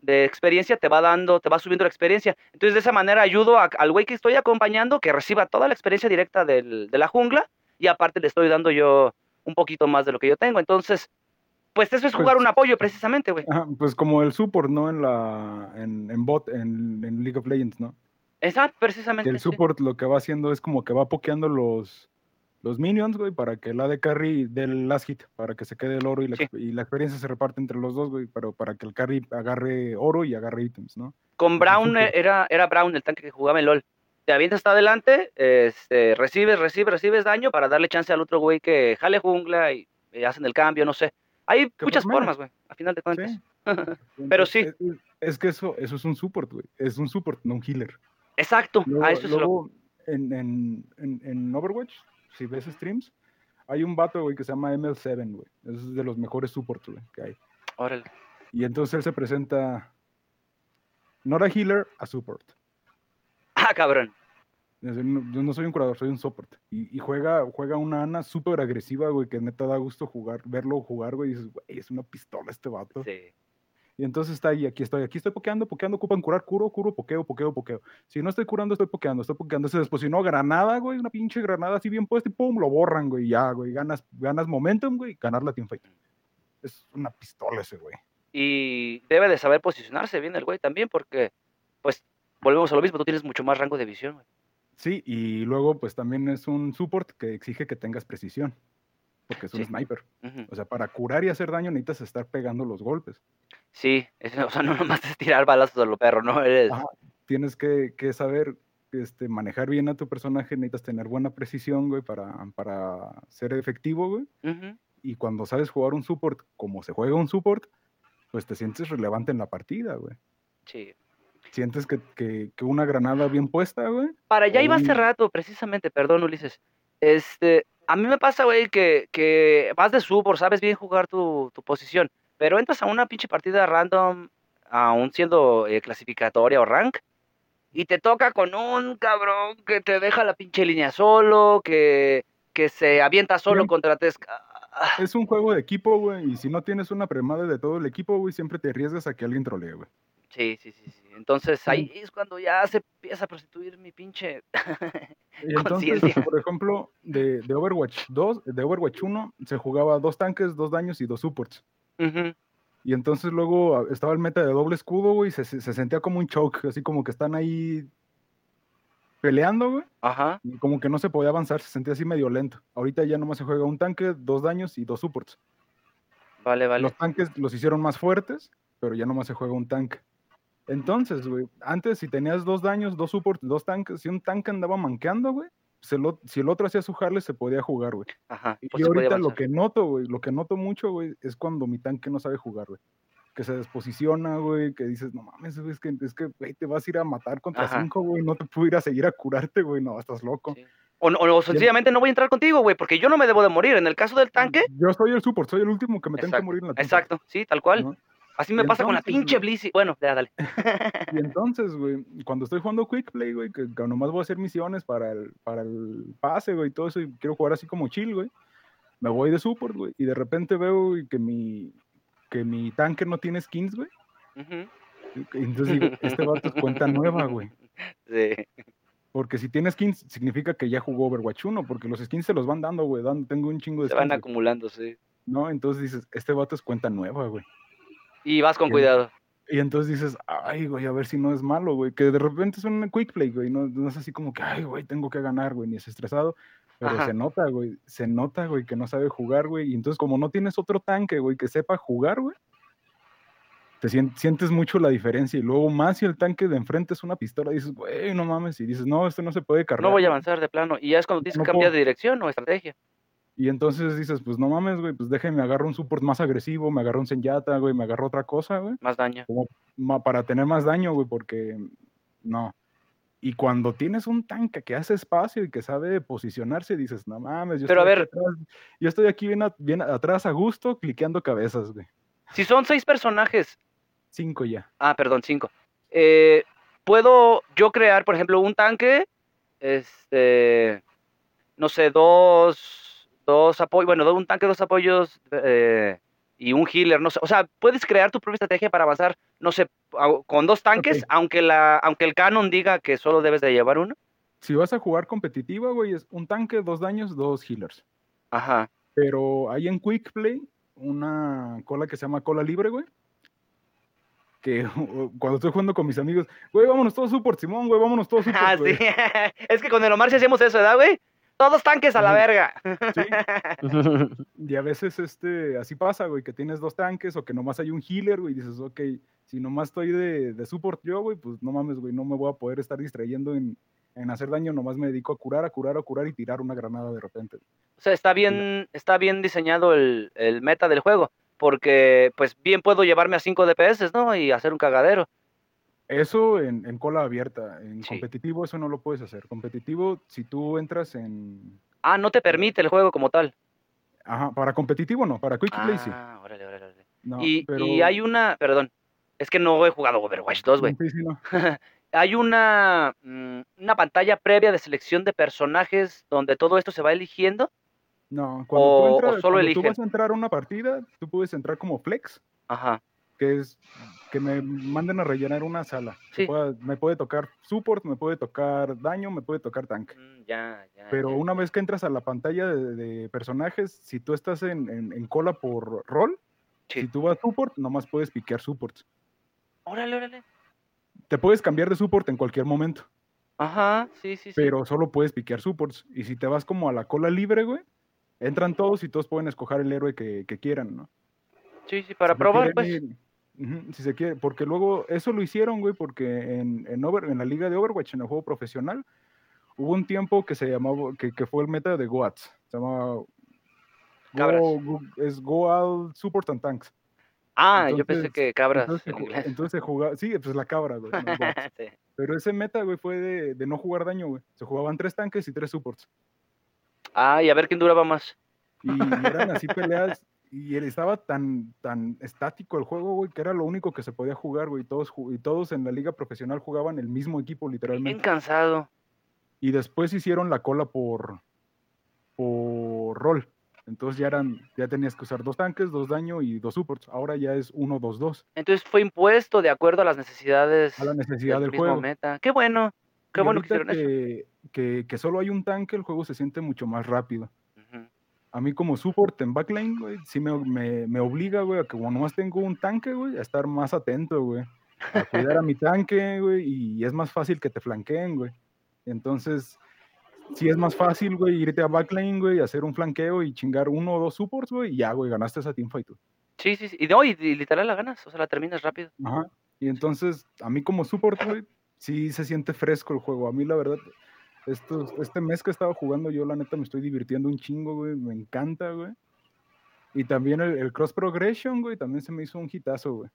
de experiencia, te va dando, te va subiendo la experiencia. Entonces de esa manera ayudo a- al güey que estoy acompañando que reciba toda la experiencia directa del- de la jungla y aparte le estoy dando yo un poquito más de lo que yo tengo. Entonces, pues eso es jugar Pues- un apoyo precisamente, güey. Pues como el support, ¿no? En la en, en bot, en, en League of Legends, ¿no? Exacto, precisamente. el support lo que va haciendo es como que va pokeando los, los minions, güey, para que el AD carry dé el last hit, para que se quede el oro y la, Sí. y la experiencia se reparte entre los dos, güey, pero para que el carry agarre oro y agarre ítems, ¿no? Con Brown era, era Brown el tanque que jugaba en LOL. Te avientas hasta adelante, este, recibes, recibes, recibes daño para darle chance al otro güey que jale jungla y, y hacen el cambio, no sé. Hay Que muchas formas, güey, a final de cuentas. Sí. *laughs* Pero sí. Es, es- es que eso, eso es un support, güey. Es un support, no un healer. Exacto, Luego, a eso es lo... en, en, en, en Overwatch, si ves streams, hay un vato, güey, que se llama ML7, güey. Es de los mejores supports, güey, que hay. Órale. Y entonces él se presenta, no a healer, a support. Ah, cabrón. Yo no soy un curador, soy un support. Y, y juega, juega una Ana súper agresiva, güey, que neta da gusto jugar, verlo jugar, güey. Y dices, güey, es una pistola este vato. Sí. Y entonces está ahí, aquí estoy, aquí estoy pokeando, pokeando, ocupan curar, curo, curo, pokeo, pokeo, pokeo. Si no estoy curando, estoy pokeando, estoy pokeando. Ese después, si no, granada, güey, una pinche granada así bien puesta y pum, lo borran, güey, ya, güey. Ganas, ganas momentum, güey, ganar la teamfight. Es una pistola ese, güey. Y debe de saber posicionarse bien el güey también porque, pues, volvemos a lo mismo, tú tienes mucho más rango de visión, güey. Sí, y luego, pues también es un support que exige que tengas precisión. Porque es un Sí. sniper. O sea, para curar y hacer daño necesitas estar pegando los golpes. Sí, es- *laughs* o sea, no nomás es tirar balazos a lo perro, ¿no? Eres... Ajá. Tienes que, que saber este, manejar bien a tu personaje, necesitas tener buena precisión, güey, para, para ser efectivo, güey. Y cuando sabes jugar un support como se juega un support, pues te sientes relevante en la partida, güey. Sí. Sientes que, que, que una granada bien puesta, güey. Para allá iba hace rato, precisamente, perdón, Ulises. Este, a mí me pasa, güey, que, que vas de support, sabes bien jugar tu, tu posición, pero entras a una pinche partida random, aún siendo eh, clasificatoria o rank, y te toca con un cabrón que te deja la pinche línea solo, que, que se avienta solo Sí. contra tres. ah, Es un juego de equipo, güey. Y si no tienes una premada de todo el equipo, güey, siempre te arriesgas a que alguien trolee, güey. Sí, sí, sí, sí. Entonces ahí es cuando ya se empieza a prostituir mi pinche. Y *laughs* entonces, Conciencia. por ejemplo, de, de Overwatch 2, de Overwatch 1, se jugaba dos tanques, dos daños y dos supports. Y entonces luego estaba el meta de doble escudo, güey, y se, se se sentía como un choke, así como que están ahí peleando, güey. Ajá. y como que no se podía avanzar, se sentía así medio lento. Ahorita ya nomás se juega un tanque, dos daños y dos supports. Vale, vale. Los tanques los hicieron más fuertes, pero ya nomás se juega un tanque. Entonces, güey, antes si tenías dos daños, dos supports, dos tanques, si un tanque andaba manqueando, güey, se lo- si el otro hacía su jale, se podía jugar, güey. Ajá. Y pues ahorita lo que noto, güey, lo que noto mucho, güey, es cuando mi tanque no sabe jugar, güey. Que se desposiciona, güey, que dices, no mames, güey, es que, es que güey, te vas a ir a matar contra Ajá. cinco, güey, no te puedo ir a seguir a curarte, güey, no, estás loco. Sí. O, o sencillamente no voy a entrar contigo, güey, porque yo no me debo de morir. En el caso del tanque, Yo soy el support, soy el último que me tengo que Exacto, morir en la timpa. exacto, sí, tal cual. ¿no? Así me pasa con la pinche. Blizzy. Bueno, ya, dale. *laughs* Y entonces, güey, cuando estoy jugando Quick Play, güey, que, que nomás voy a hacer misiones para el, para el pase, güey, y todo eso, y quiero jugar así como chill, güey, me voy de support, güey, y de repente veo que mi, que mi tanque no tiene skins, güey. Entonces digo, este vato es cuenta nueva, güey. *laughs* Sí. Porque si tiene skins, significa que ya jugó Overwatch 1, porque los skins se los van dando, güey. tengo un chingo de Se van skins, acumulando, sí. ¿no? Entonces dices, este vato es cuenta nueva, güey. Y vas con Y- cuidado. Y entonces dices, ay, güey, a ver si no es malo, güey. Que de repente es un quick play, güey. No, no es así como que, ay, güey, tengo que ganar, güey, ni es estresado. Pero Ajá. se nota, güey. Se nota, güey, que no sabe jugar, güey. Y entonces, como no tienes otro tanque, güey, que sepa jugar, güey, te sien- sientes mucho la diferencia. Y luego, más si el tanque de enfrente es una pistola, dices, güey, no mames. Y dices, no, esto no se puede cargar. No voy a güey". avanzar de plano. Y ya es cuando tienes No que cambiar puedo. de dirección o estrategia. Y entonces dices, pues no mames, güey, pues déjame, agarro un support más agresivo, me agarro un Senyata, güey, me agarro otra cosa, güey. Más daño. ma- para tener más daño, güey, porque no. Y cuando tienes un tanque que hace espacio y que sabe posicionarse, dices, no mames, yo Pero a estoy, aquí ver. atrás, yo estoy aquí bien, a- bien atrás a gusto, cliqueando cabezas, güey. Si son seis personajes. Cinco ya. Ah, perdón, cinco. eh, Puedo yo crear, por ejemplo, un tanque. Este. No sé, dos. Dos apoyos. Bueno, un tanque, dos apoyos. eh, y un healer, no sé. O sea, puedes crear tu propia estrategia para avanzar, no sé, con dos tanques, aunque la, aunque el canon diga que solo debes de llevar uno. Si vas a jugar competitiva, güey, es un tanque, dos daños, dos healers. Ajá. Pero hay en Quick Play una cola que se llama cola libre, güey. Que *laughs* cuando estoy jugando con mis amigos, güey, vámonos todos support, Simón, güey, vámonos todos support, *laughs* Ah, sí. *laughs* es que con el Omar sí hacíamos eso, ¿verdad, güey? Todos tanques a la verga. Sí. *laughs* Y a veces este, así pasa, güey, que tienes dos tanques o que nomás hay un healer, güey, y dices, ok, si nomás estoy de, de support yo, güey, pues no mames, güey, no me voy a poder estar distrayendo en, en hacer daño, nomás me dedico a curar, a curar, a curar y tirar una granada de repente. O sea, está bien, está bien diseñado el, el meta del juego. Porque, pues, bien puedo llevarme a 5 DPS, ¿no? Y hacer un cagadero. Eso en, en cola abierta, en Sí. competitivo eso no lo puedes hacer. Competitivo, si tú entras en... Ah, no te permite el juego como tal. Ajá, para competitivo no, para Quick Play sí. Ah, órale, órale, órale. No, y, pero... y hay una, perdón, es que no he jugado Overwatch 2, güey. Sí, sí, no. *laughs* hay una, mm, una pantalla previa de selección de personajes donde todo esto se va eligiendo. No, cuando, O- tú, o entras, solo cuando tú vas a entrar a una partida, tú puedes entrar como flex, Ajá. Que es que me manden a rellenar una sala. que Sí. pueda- me puede tocar support, me puede tocar daño, me puede tocar tanque. Mm, ya, ya. Pero ya. una vez que entras a la pantalla de, de personajes, si tú estás en, en- en cola por rol, Sí. si tú vas support, nomás puedes piquear support. Órale, órale. Te puedes cambiar de support en cualquier momento, Ajá, sí, sí, sí. pero solo puedes piquear supports. Y si te vas como a la cola libre, güey, entran todos y todos pueden escoger el héroe que, que quieran, ¿no? Sí, sí, para Si probar, pues. ir- si se quiere, porque luego eso lo hicieron, güey, porque en, en, Over- en la liga de Overwatch, en el juego profesional, hubo un tiempo que se llamaba, que, que fue el meta de Goats. Se llamaba. Go- Go- es Go Support and Tanks. Ah, yo pensé que cabras Entonces, se en inglés. entonces jugaba, sí, pues la cabra, güey. *laughs* Sí. Pero ese meta, güey, fue de, de no jugar daño, güey. Se jugaban tres tanques y tres supports. Ah, y a ver quién duraba más. Y eran así peleas. Y él estaba tan, tan estático el juego, güey, que era lo único que se podía jugar, güey. Todos, y todos en la liga profesional jugaban el mismo equipo, Bien literalmente. cansado. Y después hicieron la cola por, por rol. Entonces ya eran, ya tenías que usar dos tanques, dos daño y dos supports. Ahora ya es uno, dos, dos. Entonces fue impuesto de acuerdo a las necesidades A la necesidad del juego. meta. Qué bueno. Qué Y bueno que hicieron eso. que, que solo hay un tanque, el juego se siente mucho más rápido. A mí como support en backline, güey, sí me, me, me obliga, güey, a que cuando más tengo un tanque, güey, a estar más atento, güey. A cuidar a mi tanque, güey, y es más fácil que te flanqueen, güey. Entonces, sí es más fácil, güey, irte a backline, güey, hacer un flanqueo y chingar uno o dos supports, güey, y ya, güey, ganaste esa teamfight. tú. Sí, sí, sí. Y no, y, y literal la ganas, o sea, la terminas rápido. Ajá. Y entonces, a mí como support, güey, sí se siente fresco el juego. A mí, la verdad, estos, este mes que he estado jugando, yo la neta me estoy divirtiendo un chingo, güey. Me encanta, güey. Y también el, el cross progression, güey, también se me hizo un hitazo, güey.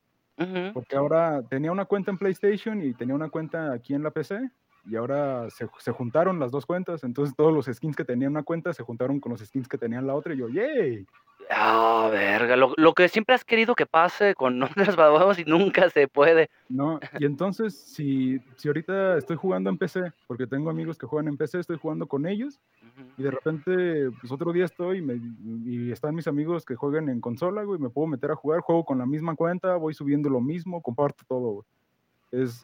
Porque ahora tenía una cuenta en PlayStation y tenía una cuenta aquí en la PC. Y ahora se, se, juntaron las dos cuentas, entonces todos los skins que tenían una cuenta se juntaron con los skins que tenían la otra y yo, ¡yay! Ah, verga, lo, lo, que siempre has querido que pase con *laughs* nombres babos y nunca se puede. No, y entonces si, si ahorita estoy jugando en PC, porque tengo amigos que juegan en PC, estoy jugando con ellos, uh -huh. y de repente, pues otro día estoy me, y están mis amigos que juegan en consola, güey, me puedo meter a jugar, juego con la misma cuenta, voy subiendo lo mismo, comparto todo, güey. Es,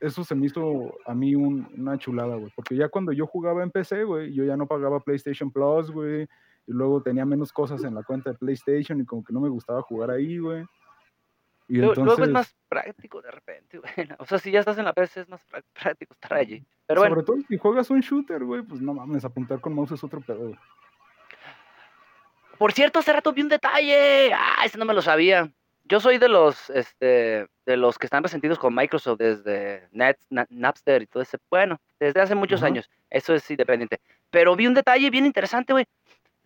eso se me hizo a mí un, una chulada, güey, porque ya cuando yo jugaba en PC, güey, yo ya no pagaba PlayStation Plus, güey, y luego tenía menos cosas en la cuenta de PlayStation y como que no me gustaba jugar ahí, güey. Y luego, entonces... luego es más práctico de repente, *laughs* güey. O sea, si ya estás en la PC es más *laughs* práctico estar allí. Pero Sobre bueno. todo si juegas un shooter, güey, pues no mames, apuntar con mouse es otro pedo, güey. Por cierto, hace rato vi un detalle. Ah, ese no me lo sabía. Yo soy de los, este, de los que están resentidos con Microsoft desde Net, Na, Napster y todo ese. Bueno, desde hace muchos uh -huh. años. Eso es independiente. Pero vi un detalle bien interesante, güey.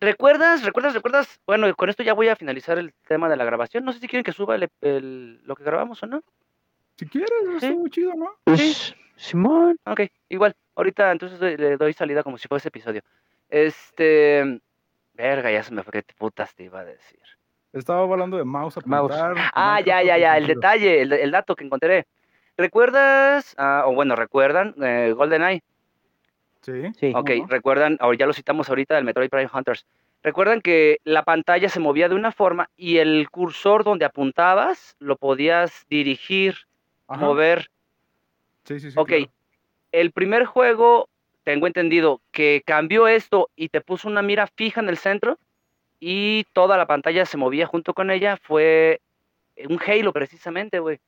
¿Recuerdas, recuerdas, recuerdas? Bueno, con esto ya voy a finalizar el tema de la grabación. No sé si quieren que suba el, el, lo que grabamos o no. Si quieres, ¿Sí? está muy chido, ¿no? Sí. Simón. Ok, igual. Ahorita entonces le doy salida como si fuese episodio. Este. Verga, ya se me fue. ¿Qué putas te iba a decir? Estaba hablando de mouse, apuntar, mouse. Ah, ya, ya, ya. El detalle, el, el, dato que encontré. ¿Recuerdas? Ah, o bueno, ¿recuerdan? Eh, GoldenEye. Sí. sí. Ok, recuerdan, ya lo citamos ahorita del Metroid Prime Hunters. Recuerdan que la pantalla se movía de una forma y el cursor donde apuntabas lo podías dirigir, Ajá. mover. Sí, sí, sí. Ok, claro. el primer juego, tengo entendido, que cambió esto y te puso una mira fija en el centro y toda la pantalla se movía junto con ella, fue un Halo precisamente, güey.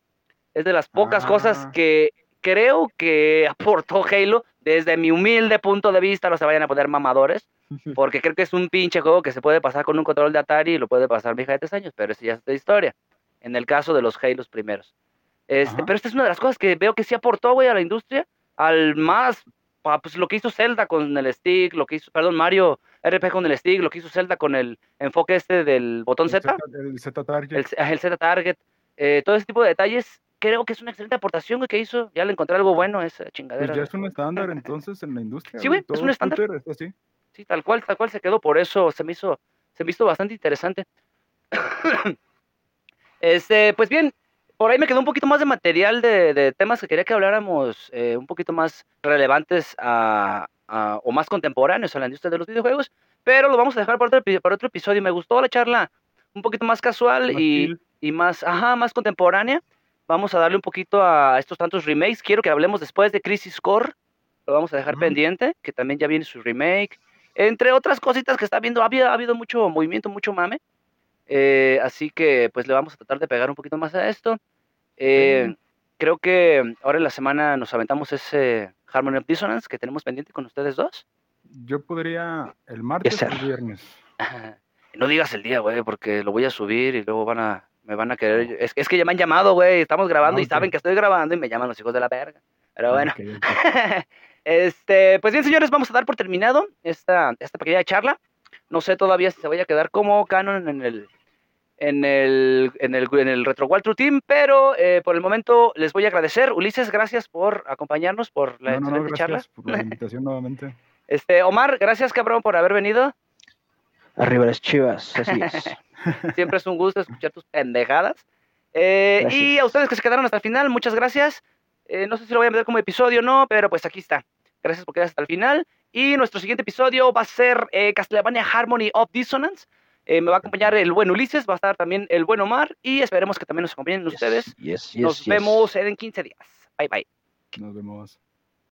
Es de las pocas ah. cosas que creo que *laughs* aportó Halo desde mi humilde punto de vista, no se vayan a poner mamadores, *laughs* porque creo que es un pinche juego que se puede pasar con un control de Atari y lo puede pasar mi hija de tres años, pero eso ya es de historia. En el caso de los Halos primeros. Este, pero esta es una de las cosas que veo que sí aportó, güey, a la industria, al más, pues lo que hizo Zelda con el stick, lo que hizo, perdón, Mario RP con el stick, lo que hizo Zelda con el enfoque este del botón el Z. El Z Target. El, el Z Target. Eh, todo ese tipo de detalles creo que es una excelente aportación que hizo. Ya le encontré algo bueno esa chingadera. Pues ya es un estándar entonces en la industria. Sí, güey, es un estándar. Es así. Sí, tal cual, tal cual se quedó. Por eso se me hizo, se me hizo bastante interesante. *coughs* este, pues bien, por ahí me quedó un poquito más de material de, de temas que quería que habláramos eh, un poquito más relevantes a, a, o más contemporáneos a la industria de los videojuegos. Pero lo vamos a dejar para otro, para otro episodio. Me gustó la charla un poquito más casual y, y más, ajá, más contemporánea vamos a darle un poquito a estos tantos remakes. Quiero que hablemos después de Crisis Core. Lo vamos a dejar uh -huh. pendiente, que también ya viene su remake. Entre otras cositas que está viendo, ha habido, ha habido mucho movimiento, mucho mame. Eh, así que pues le vamos a tratar de pegar un poquito más a esto. Eh, -huh. Creo que ahora en la semana nos aventamos ese Harmony of Dissonance que tenemos pendiente con ustedes dos. Yo podría el martes yes, o el viernes. *laughs* no digas el día, güey, porque lo voy a subir y luego van a me van a querer. Es, es que ya me han llamado, güey. Estamos grabando okay. y saben que estoy grabando y me llaman los hijos de la verga. Pero bueno. Okay, okay. *laughs* este, pues bien, señores, vamos a dar por terminado esta, esta pequeña charla. No sé todavía si se vaya a quedar como canon en el en el, en el, en el Retro Waltru Team, pero eh, por el momento les voy a agradecer. Ulises, gracias por acompañarnos, por la no, excelente no, charla. por la *laughs* invitación nuevamente. Este, Omar, gracias, cabrón, por haber venido. Arriba las chivas, así es. *laughs* Siempre es un gusto escuchar tus pendejadas. Eh, y a ustedes que se quedaron hasta el final, muchas gracias. Eh, no sé si lo voy a meter como episodio o no, pero pues aquí está. Gracias por quedar hasta el final. Y nuestro siguiente episodio va a ser eh, Castlevania Harmony of Dissonance. Me va a acompañar el buen Ulises, va a estar también el buen Omar y esperemos que también nos acompañen yes, ustedes. Yes, nos vemos en 15 días. Bye bye. Nos vemos.